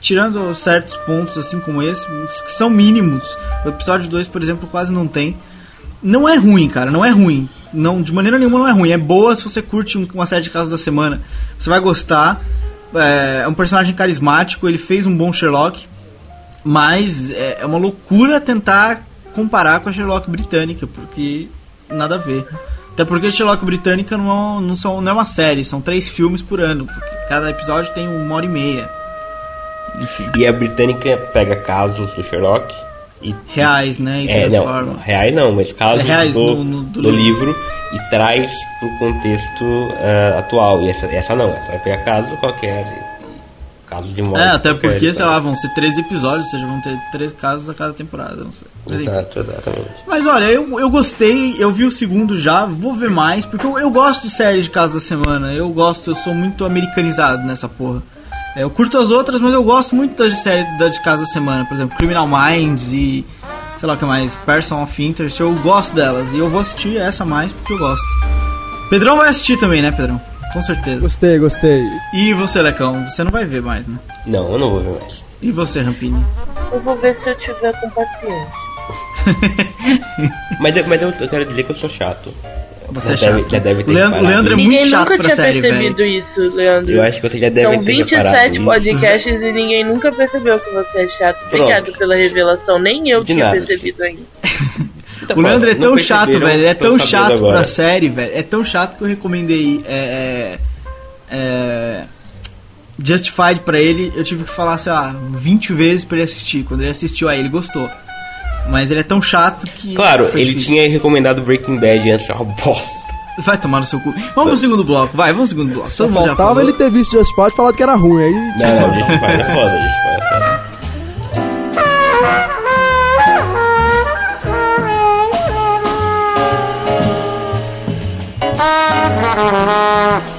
tirando certos pontos assim como esse, que são mínimos. O episódio 2, por exemplo, quase não tem. Não é ruim, cara, não é ruim. Não, de maneira nenhuma não é ruim. É boa se você curte um- uma série de casos da semana. Você vai gostar. É, é um personagem carismático, ele fez um bom Sherlock. Mas é, é uma loucura tentar comparar com a Sherlock britânica, porque nada a ver. Até porque Sherlock britânica não, não, são, não é uma série, são três filmes por ano, porque cada episódio tem uma hora e meia. Enfim, E a britânica pega casos do Sherlock e reais, né? E É, transforma. não, reais não, mas casos Reais do, no- no- do do livro e traz pro contexto ah, atual. E essa, essa não, essa vai pegar caso qualquer, caso de morte. É, até qualquer, porque, sei lá, vão ser 13 episódios, ou seja, vão ter três casos a cada temporada, não sei. Exato, exatamente. Mas olha, eu, eu gostei, eu vi o segundo já, vou ver mais, porque eu, eu gosto de séries de casa da semana, eu gosto, eu sou muito americanizado nessa porra. É, eu curto as outras, mas eu gosto muito das séries da de casa da semana, por exemplo, Criminal Minds e sei lá o que mais, Person of Interest, eu gosto delas e eu vou assistir essa mais porque eu gosto. Pedrão vai assistir também, né, Pedrão? Com certeza. Gostei, gostei. E você, Lecão, você não vai ver mais, né? Não, eu não vou ver mais. E você, Rampini? Eu vou ver se eu tiver com paciência. Mas, eu- mas eu, eu quero dizer que eu sou chato. Você é Já deve- chato. já deve ter Leandro, Leandro é isso. muito Ninguém chato nunca pra tinha série, percebido velho. isso, Leandro. Eu acho que você já deve São ter reparado 27 isso. podcasts e ninguém nunca percebeu que você é chato. Obrigado Pronto. pela revelação. Nem eu De tinha nada. percebido ainda. Então, O Leandro é tão chato, velho. Ele é tão chato agora. pra série, velho. É tão chato que eu recomendei é, é, é, Justified pra ele. Eu tive que falar, sei lá, 20 vezes pra ele assistir. Quando ele assistiu, aí ele gostou. Mas ele é tão chato que. Claro, ele difícil. tinha recomendado Breaking Bad antes, é uma bosta. Vai tomar no seu cu. Vamos pro segundo bloco, vai, vamos pro segundo bloco. Só Todo mundo já faltava falou. ele ter visto Justified e falado que era ruim. Aí, Não, não, Justified é foda, Justified é foda. Bom,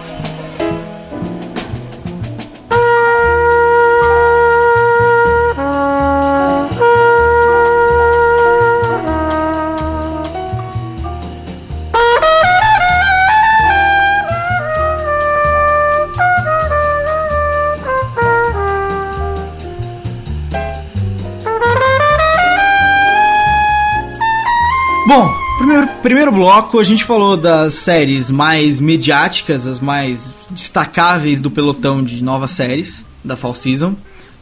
primeiro, bloco a gente falou das séries mais mediáticas, as mais destacáveis do pelotão de novas séries da Fall Season.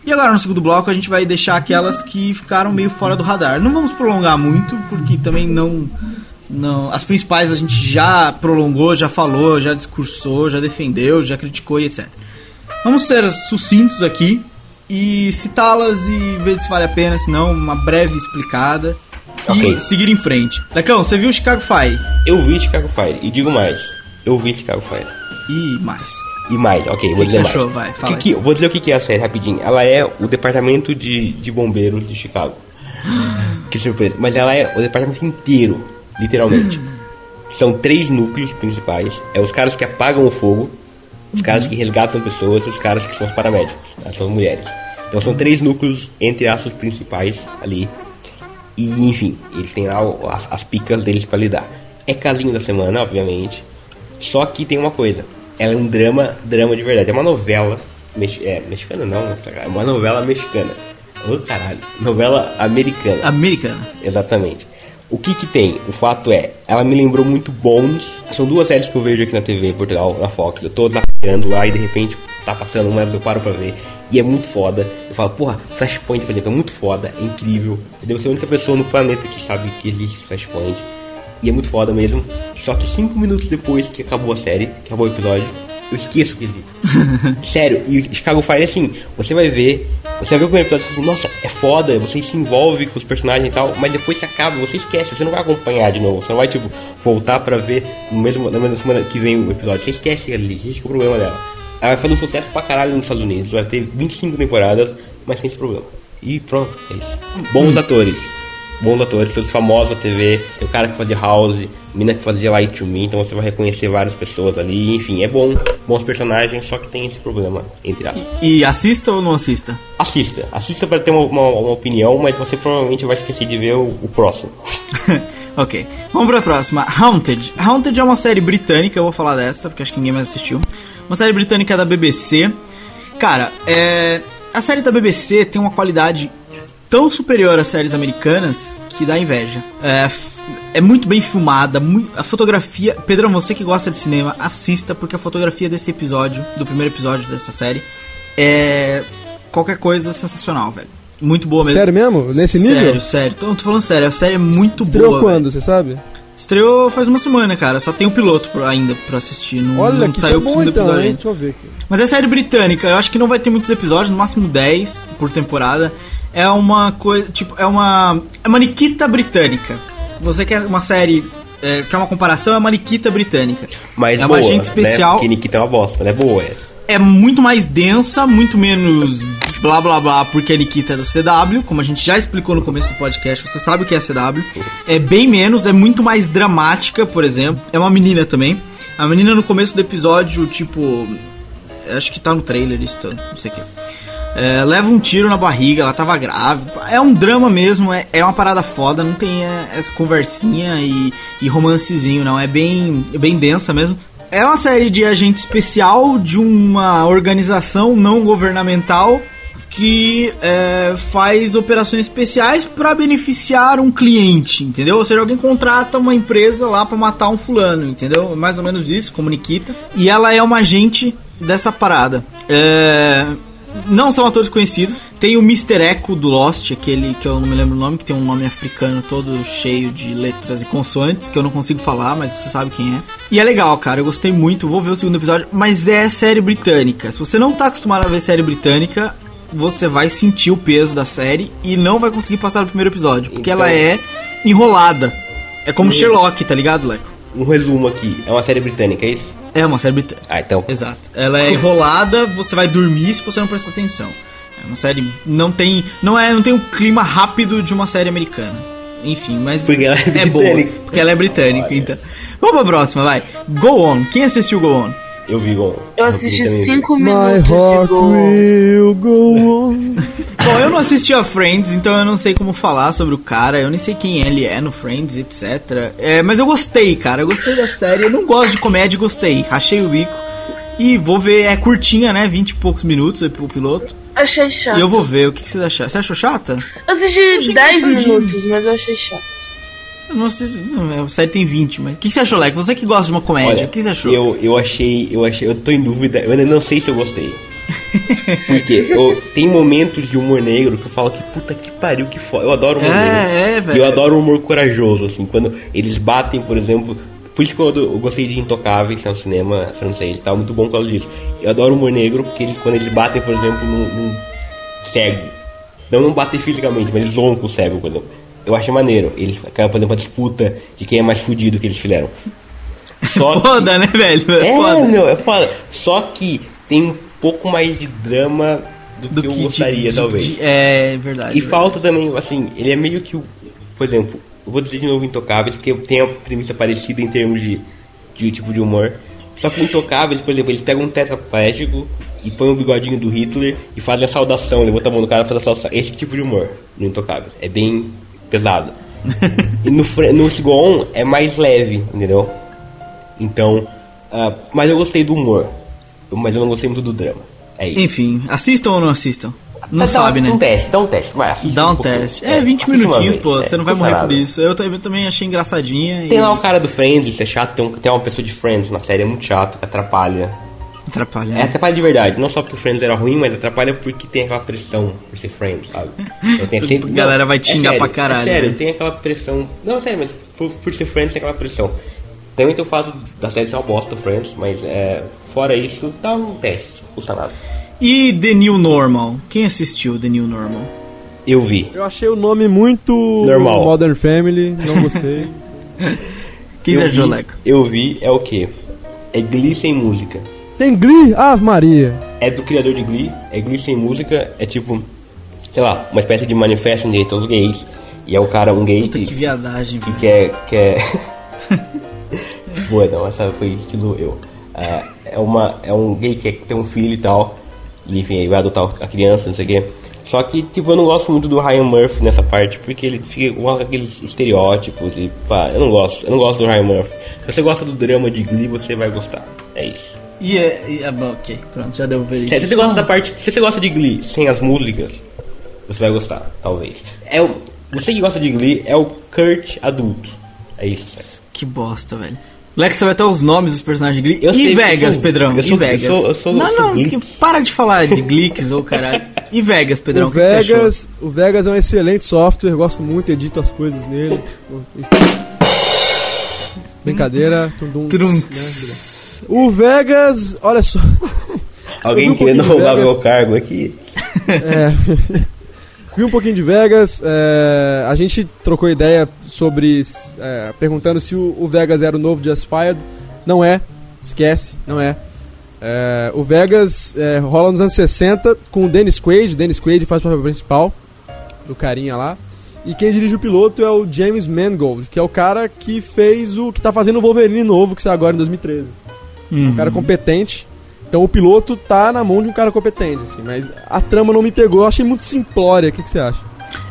E agora no segundo bloco a gente vai deixar aquelas que ficaram meio fora do radar. Não vamos prolongar muito, porque também não. não as principais a gente já prolongou, já falou, já discursou, já defendeu, já criticou e etc. Vamos ser sucintos aqui e citá-las e ver se vale a pena, se não, uma breve explicada. Ok. E seguir em frente. Dacão, você viu o Chicago Fire? Eu vi Chicago Fire, e digo mais, eu vi Chicago Fire. E mais. E mais, ok, vou dizer mais. achou? Vai, fala que que- vou dizer o que é a série rapidinho. Ela é o departamento de, de bombeiros de Chicago. que surpresa. Mas ela é o departamento inteiro, literalmente. São três núcleos principais. É os caras que apagam o fogo, os caras que resgatam pessoas e os caras que são os paramédicos. né, São as mulheres. Então são três núcleos, entre aspas, principais ali. E enfim, eles têm lá as, as picas deles pra lidar. É casinho da semana, obviamente. Só que tem uma coisa. Ela é um drama, drama de verdade. É uma novela. Mex, é, mexicana não, é uma novela mexicana. Ô caralho, novela americana. Americana. Exatamente. O que que tem? O fato é, ela me lembrou muito Bones. São duas séries que eu vejo aqui na TV em Portugal, na Fox. Eu tô zapeando lá e de repente tá passando uma, eu paro pra ver. E é muito foda. Eu falo, porra, Flashpoint, por exemplo, é muito foda, é incrível. Eu devo ser a única pessoa no planeta que sabe que existe Flashpoint. E é muito foda mesmo. Só que cinco minutos depois que acabou a série, que acabou o episódio, eu esqueço que existe. Sério, e Chicago Fire é assim, você vai ver, você vai ver o primeiro episódio e assim, nossa, é foda, você se envolve com os personagens e tal, mas depois que acaba, você esquece, você não vai acompanhar de novo, você não vai, tipo, voltar pra ver no mesmo, na mesma semana que vem o episódio, você esquece ali, esse que é o problema dela. Ela vai fazer um sucesso pra caralho nos Estados Unidos, vai ter 25 temporadas, mas tem esse problema. E pronto, é isso. Bons atores. Bons atores, todos famosos da TV, tem o cara que fazia House, mina que fazia Light to Me, então você vai reconhecer várias pessoas ali, enfim, é bom, bons personagens, só que tem esse problema, entre aspas. E assista ou não assista? Assista, assista para ter uma, uma, uma opinião, mas você provavelmente vai esquecer de ver o, o próximo. ok, vamos pra próxima. Haunted. Haunted é uma série britânica, eu vou falar dessa, porque acho que ninguém mais assistiu. Uma série britânica da BBC. Cara, é... a série da BBC tem uma qualidade tão superior às séries americanas que dá inveja. É, é muito bem filmada, mui- a fotografia. Pedrão, você que gosta de cinema, assista, porque a fotografia desse episódio, do primeiro episódio dessa série, é qualquer coisa sensacional, velho. Muito boa mesmo. Sério mesmo? Nesse nível? Sério, sério. Tô, tô falando sério, a série é muito Estreou boa. quando, velho. você sabe? Estreou faz uma semana, cara. Só tem o piloto pro- ainda pra assistir. Não, Olha, não que saiu é bom segundo então, episódio hein? Deixa eu ver aqui. Mas é série britânica, eu acho que não vai ter muitos episódios, no máximo 10 por temporada. É uma coisa, tipo, é uma é uma Nikita britânica. Você quer uma série é, quer uma comparação, é uma Nikita britânica. Mas é boa, uma agente especial, né? Porque Nikita é uma bosta, né? Boa essa. é muito mais densa, muito menos blá blá blá, porque a Nikita é da CW, como a gente já explicou no começo do podcast, você sabe o que é a CW. É bem menos, é muito mais dramática, por exemplo. É uma menina também. A menina no começo do episódio, tipo. Acho que tá no trailer isso, tudo, não sei o que. É, leva um tiro na barriga, ela tava grávida. É um drama mesmo, é, é uma parada foda, não tem é, essa conversinha e, e romancezinho, não. É bem, é bem densa mesmo. É uma série de agente especial de uma organização não governamental que é, faz operações especiais pra beneficiar um cliente, entendeu? Ou seja, alguém contrata uma empresa lá pra matar um fulano, entendeu? Mais ou menos isso, como Nikita. E ela é uma agente dessa parada. É, não são atores conhecidos. Tem o Mr. Echo do Lost, aquele que eu não me lembro o nome, que tem um nome africano todo cheio de letras e consoantes, que eu não consigo falar, mas você sabe quem é. E é legal, cara, eu gostei muito, vou ver o segundo episódio, mas é série britânica. Se você não tá acostumado a ver série britânica, você vai sentir o peso da série e não vai conseguir passar o primeiro episódio, porque Então- ela é enrolada. É como Sherlock, tá ligado, Leco? Um resumo aqui. É uma série britânica, é isso? É uma série britânica. Ah, então. Exato. Ela é enrolada, você vai dormir se você não prestar atenção. É uma série não tem, não é, não tem o clima rápido de uma série americana. Enfim, mas Porque ela é boa, britânica. porque ela é britânica, então. Vamos pra próxima, vai. Go On. Quem assistiu Go On? Eu vi Gon. Eu assisti também vi. 5 My minutos de heart Go. will go on. Bom, eu não assisti a Friends, então eu não sei como falar sobre o cara, eu nem sei quem ele é no Friends, etc. É, mas eu gostei, cara, eu gostei da série. Eu não gosto de comédia, gostei. Rachei o bico. E vou ver, é curtinha, né? 20 e poucos minutos o piloto. Achei chato. E eu vou ver o que, que vocês acharam. Você achou chata? Eu achei assisti 10 engraçadinho. minutos, mas eu achei chato. Eu não sei. se- Não, a série tem 20, mas. O que, você achou, Leque? Você que gosta de uma comédia, Olha, o que você achou? Eu, eu achei, eu achei, eu tô em dúvida, eu ainda não sei se eu gostei. Porque eu, tem momentos de humor negro que eu falo que puta que pariu, que foda. Eu adoro humor É, negro. é, velho. eu adoro humor corajoso, assim, quando eles batem, por exemplo. Por isso que eu, eu gostei de Intocáveis, que é um cinema francês, tá muito bom por causa disso. Eu adoro humor negro, porque eles, quando eles batem, por exemplo, num, num cego. Não, não batem fisicamente, mas eles zoam com o cego, por exemplo. Eu acho maneiro. Eles acabam, por exemplo, a disputa de quem é mais fudido que eles fizeram. Só que- Foda, né, velho? é, foda. meu, é foda. Só que tem um pouco mais de drama do, que eu de- gostaria, de- talvez. de- é verdade. E falta também, assim, ele é meio que o. Por exemplo, eu vou dizer de novo Intocáveis, porque tem a premissa parecida em termos de, de tipo de humor. Só que o Intocáveis, por exemplo, eles pegam um tetraplégico e põem o bigodinho do Hitler e fazem a saudação, levantam a mão do cara e fazem a saudação. Esse tipo de humor no Intocáveis. É bem pesado. e no, no Go On é mais leve, entendeu? Então, ah, mas eu gostei do humor. Mas eu não gostei muito do drama. É isso. Enfim, assistam ou não assistam? Não Dá sabe, um, né? Um teste, dá um teste, vai, assiste Dá um pouquinho. teste. É, 20 assiste uma minutinhos, vez, pô. é, Você não vai morrer por nada. isso. Eu também, também achei engraçadinha. Tem e lá o cara do Friends, isso é chato, tem, um- tem uma pessoa de Friends na série, é muito chato, que atrapalha. Atrapalha. É, né? atrapalha de verdade, não só porque o Friends era ruim, mas atrapalha porque tem aquela pressão por ser Friends, sabe? Então tem sempre... A galera vai é te xingar sério, pra caralho, É sério, né? tem aquela pressão... Não, sério, mas por, por ser Friends tem aquela pressão. Também tem o fato da série ser uma bosta, Friends, mas é, fora isso, dá um teste, não custa nada. E The New Normal? Quem assistiu The New Normal? Eu vi. Eu achei o nome muito Normal. Modern Family, não gostei. Quem eu achou, vi, Leco? Eu vi, é o quê? É Glee sem música. Tem Glee? Ave Maria. é do criador de Glee, é Glee sem música, é tipo, sei lá, uma espécie de manifesto em direito aos gays. E é um cara, um gay Puta que, que viadagem, que quer. quer... Boa, não, essa foi estilo eu. Ah, é, uma, é um gay que quer ter um filho e tal, e enfim, ele vai adotar a criança, não sei o quê. Só que, tipo, eu não gosto muito do Ryan Murphy nessa parte, porque ele fica com aqueles estereótipos e pá, eu não gosto, eu não gosto do Ryan Murphy. Se você gosta do drama de Glee, você vai gostar. É isso. E é, e é bom, ok, pronto, já deu ver Se se você gosta da parte. Se você gosta de Glee sem as músicas, você vai gostar, talvez. É o, você que gosta de Glee é o Kurt adulto. É isso, sério. Que bosta, velho. Lex sabe até os nomes dos personagens de Glee. Eu e sei, Vegas, sou- Pedrão. eu sou- e Vegas. eu sou- eu sou- não, não, que- para de falar de Gleeks ou caralho. E Vegas, Pedrão, o, o que, que você achou? Vegas, o Vegas é um excelente software, gosto muito, edito as coisas nele. Brincadeira. tum, né? O Vegas, olha só. Alguém um querendo roubar meu cargo aqui. É. Vi um pouquinho de Vegas. é, a gente trocou ideia sobre. é, perguntando se o, o Vegas era o novo Justified. Não é. Esquece, não é. É, o Vegas é, rola nos anos 60 com o Dennis Quaid. Dennis Quaid faz o papel principal do carinha lá. E quem dirige o piloto é o James Mangold, que é o cara que fez o. que tá fazendo o Wolverine novo, que saiu agora em 2013 Uhum. um cara competente. Então o piloto tá na mão de um cara competente, assim, mas a trama não me pegou, eu achei muito simplória. O que, que você acha?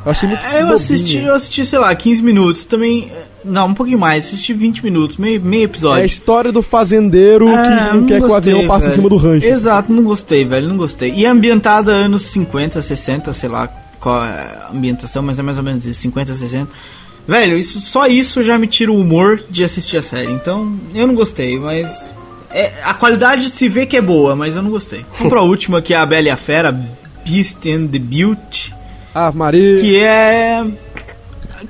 Eu achei muito É, eu assisti, eu assisti, sei lá, 15 minutos. Também. Não, um pouquinho mais. Assisti 20 minutos, meio, meio É a episódio. história do fazendeiro Ah, que não quer que o gostei, avião passe em cima do rancho. Exato, não gostei, velho, não gostei. E é ambientada anos 50, 60, sei lá qual é a ambientação, mas é mais ou menos isso, 50, 60. Velho, isso, só isso já me tira o humor de assistir a série. Então, eu não gostei, mas. É, a qualidade se vê que é boa, mas eu não gostei. Vamos pra última, que é a Bela e a Fera, Beast and the Beauty, Ah, Maria. que é.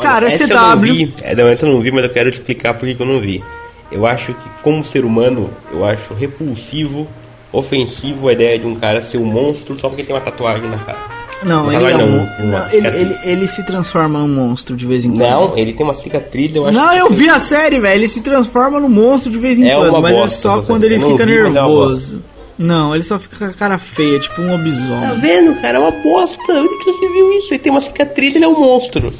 Cara, Olha, é essa eu não CW. vi. É, não, essa eu não vi, mas eu quero explicar por que que eu não vi. Eu acho que, como ser humano, eu acho repulsivo, ofensivo a ideia de um cara ser um monstro só porque tem uma tatuagem na cara. Não, Não, ele, é não, um- não, ele, ele, ele se transforma num monstro de vez em quando. Não, ele tem uma cicatriz, eu acho Não, que eu vi a série, velho. Ele se transforma num monstro de vez em É quando, mas é só quando ele fica é nervoso. Não, ele só fica com a cara feia, tipo um Tá lobisomem. vendo, cara? É uma bosta. Onde que você viu isso? Ele tem uma cicatriz, ele é um monstro.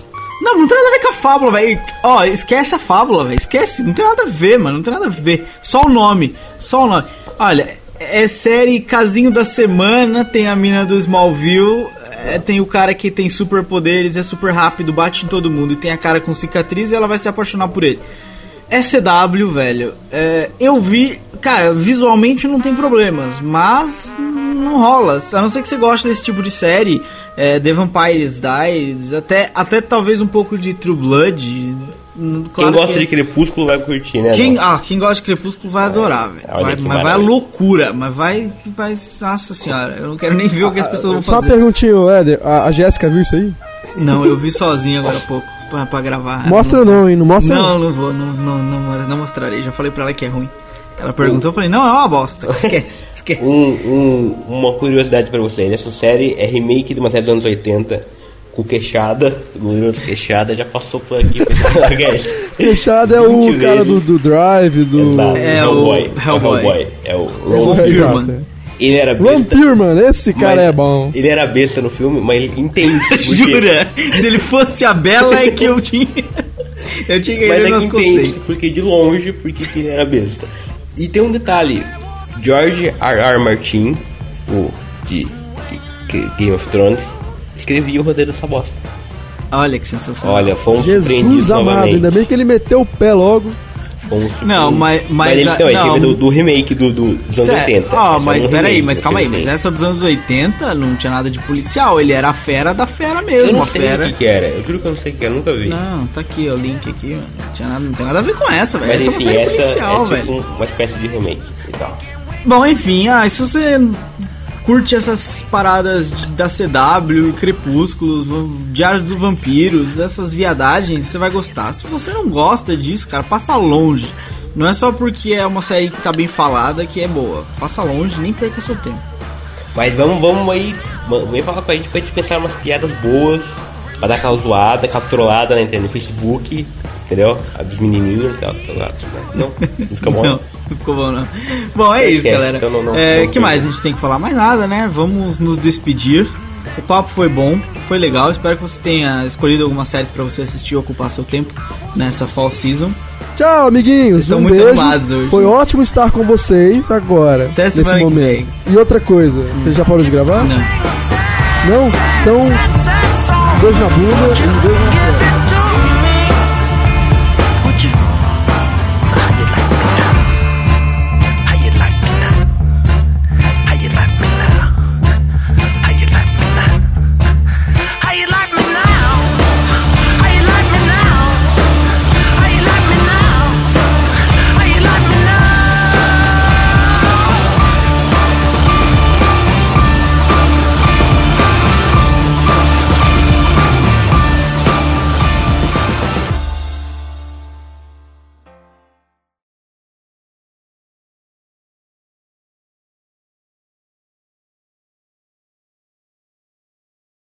Não, não tem nada a ver com a fábula, velho. Ó, esquece a fábula, velho. Esquece, não tem nada a ver, mano. Não tem nada a ver. Só o nome. Só o nome. Olha, é série Casinho da Semana, tem a mina do Smallville, é, tem o cara que tem superpoderes, é super rápido, bate em todo mundo, e tem a cara com cicatriz e ela vai se apaixonar por ele. CW, velho. É, eu vi, cara, visualmente não tem problemas, mas não rola. A não ser que você goste desse tipo de série, é, The Vampires Diaries, até, até talvez um pouco de True Blood. Hum, Quem claro gosta que- de Crepúsculo vai curtir, né? quem, não? ah, quem gosta de Crepúsculo vai adorar, velho. olha Vai- que Mas vai a maravilha. loucura, mas vai, vai. Nossa senhora, eu não quero nem ver o que as pessoas vão Só uma fazer. perguntinha, Éder. A, a Jéssica viu isso aí? Não, eu vi sozinho agora há pouco pra, pra gravar. Mostra não, hein? Não mostra Não, não vou, não, não, não, não mostrarei. Já falei pra ela que é ruim. Ela perguntou, eu falei, não, é uma bosta. Esquece, esquece. Um, um- uma curiosidade pra vocês: essa série é remake de uma série dos anos 80 com Queixada, glorioso Queixada, já passou por aqui. Queixada é o 20 cara do, do Drive, do... Exato, É o Hellboy. Hellboy. É o Ron Vampirman. Ele era Ron besta. Perlman, esse cara mas é bom. Ele era besta no filme, mas ele entende. Jura? Se ele fosse a Bela é que eu tinha. Eu tinha Mas ele é que entende, porque de longe, porque que ele era besta. E tem um detalhe: George R. R. Martin, o de, de Game of Thrones, escrevia o roteiro dessa bosta. Olha que sensacional. Olha, fomos Jesus surpreendidos amado, novamente. ainda bem que ele meteu o pé logo. Fomos. Não, mas- mas ele, a- não, ele não. do, do remake do, do- dos anos Cé- 80. Ó, Esse mas é um peraí, mas calma aí, mas essa dos anos 80 não tinha nada de policial, ele era a fera da fera mesmo, Eu não sei fera. o que, que era. Eu juro que eu não sei o que era, eu nunca vi. Não, tá aqui ó, o link aqui, mano. Não, tinha nada, não tem nada a ver com essa, velho. mas Essa é uma enfim, série essa policial, é tipo velho. um- uma espécie de remake e tal. Bom, enfim, ah, se você curte essas paradas de- da CW Crepúsculos, Diário dos Vampiros, essas viadagens, você vai gostar. Se você não gosta disso, cara, passa longe. Não é só porque é uma série que tá bem falada que é boa. Passa longe, nem perca seu tempo. Mas vamos, vamos aí, vem falar com a gente pra gente pensar umas piadas boas, pra dar aquela zoada, aquela trollada na internet, no Facebook, entendeu? A dos menininhos, aquela trollada, né? Não, não fica bom. Ficou bom não. Bom, é isso, esquece, galera. então não- não- é, que mais? A gente tem que falar mais nada, né? Vamos nos despedir. O papo foi bom, foi legal. Espero que você tenha escolhido algumas séries pra você assistir e ocupar seu tempo nessa fall season. Tchau, amiguinhos. Vocês estão um muito beijo. animados hoje. Foi ótimo estar com vocês agora, Até nesse momento. vem. E outra coisa, você já parou de gravar? Não. Não? Então, beijo na bunda e um beijo na tela.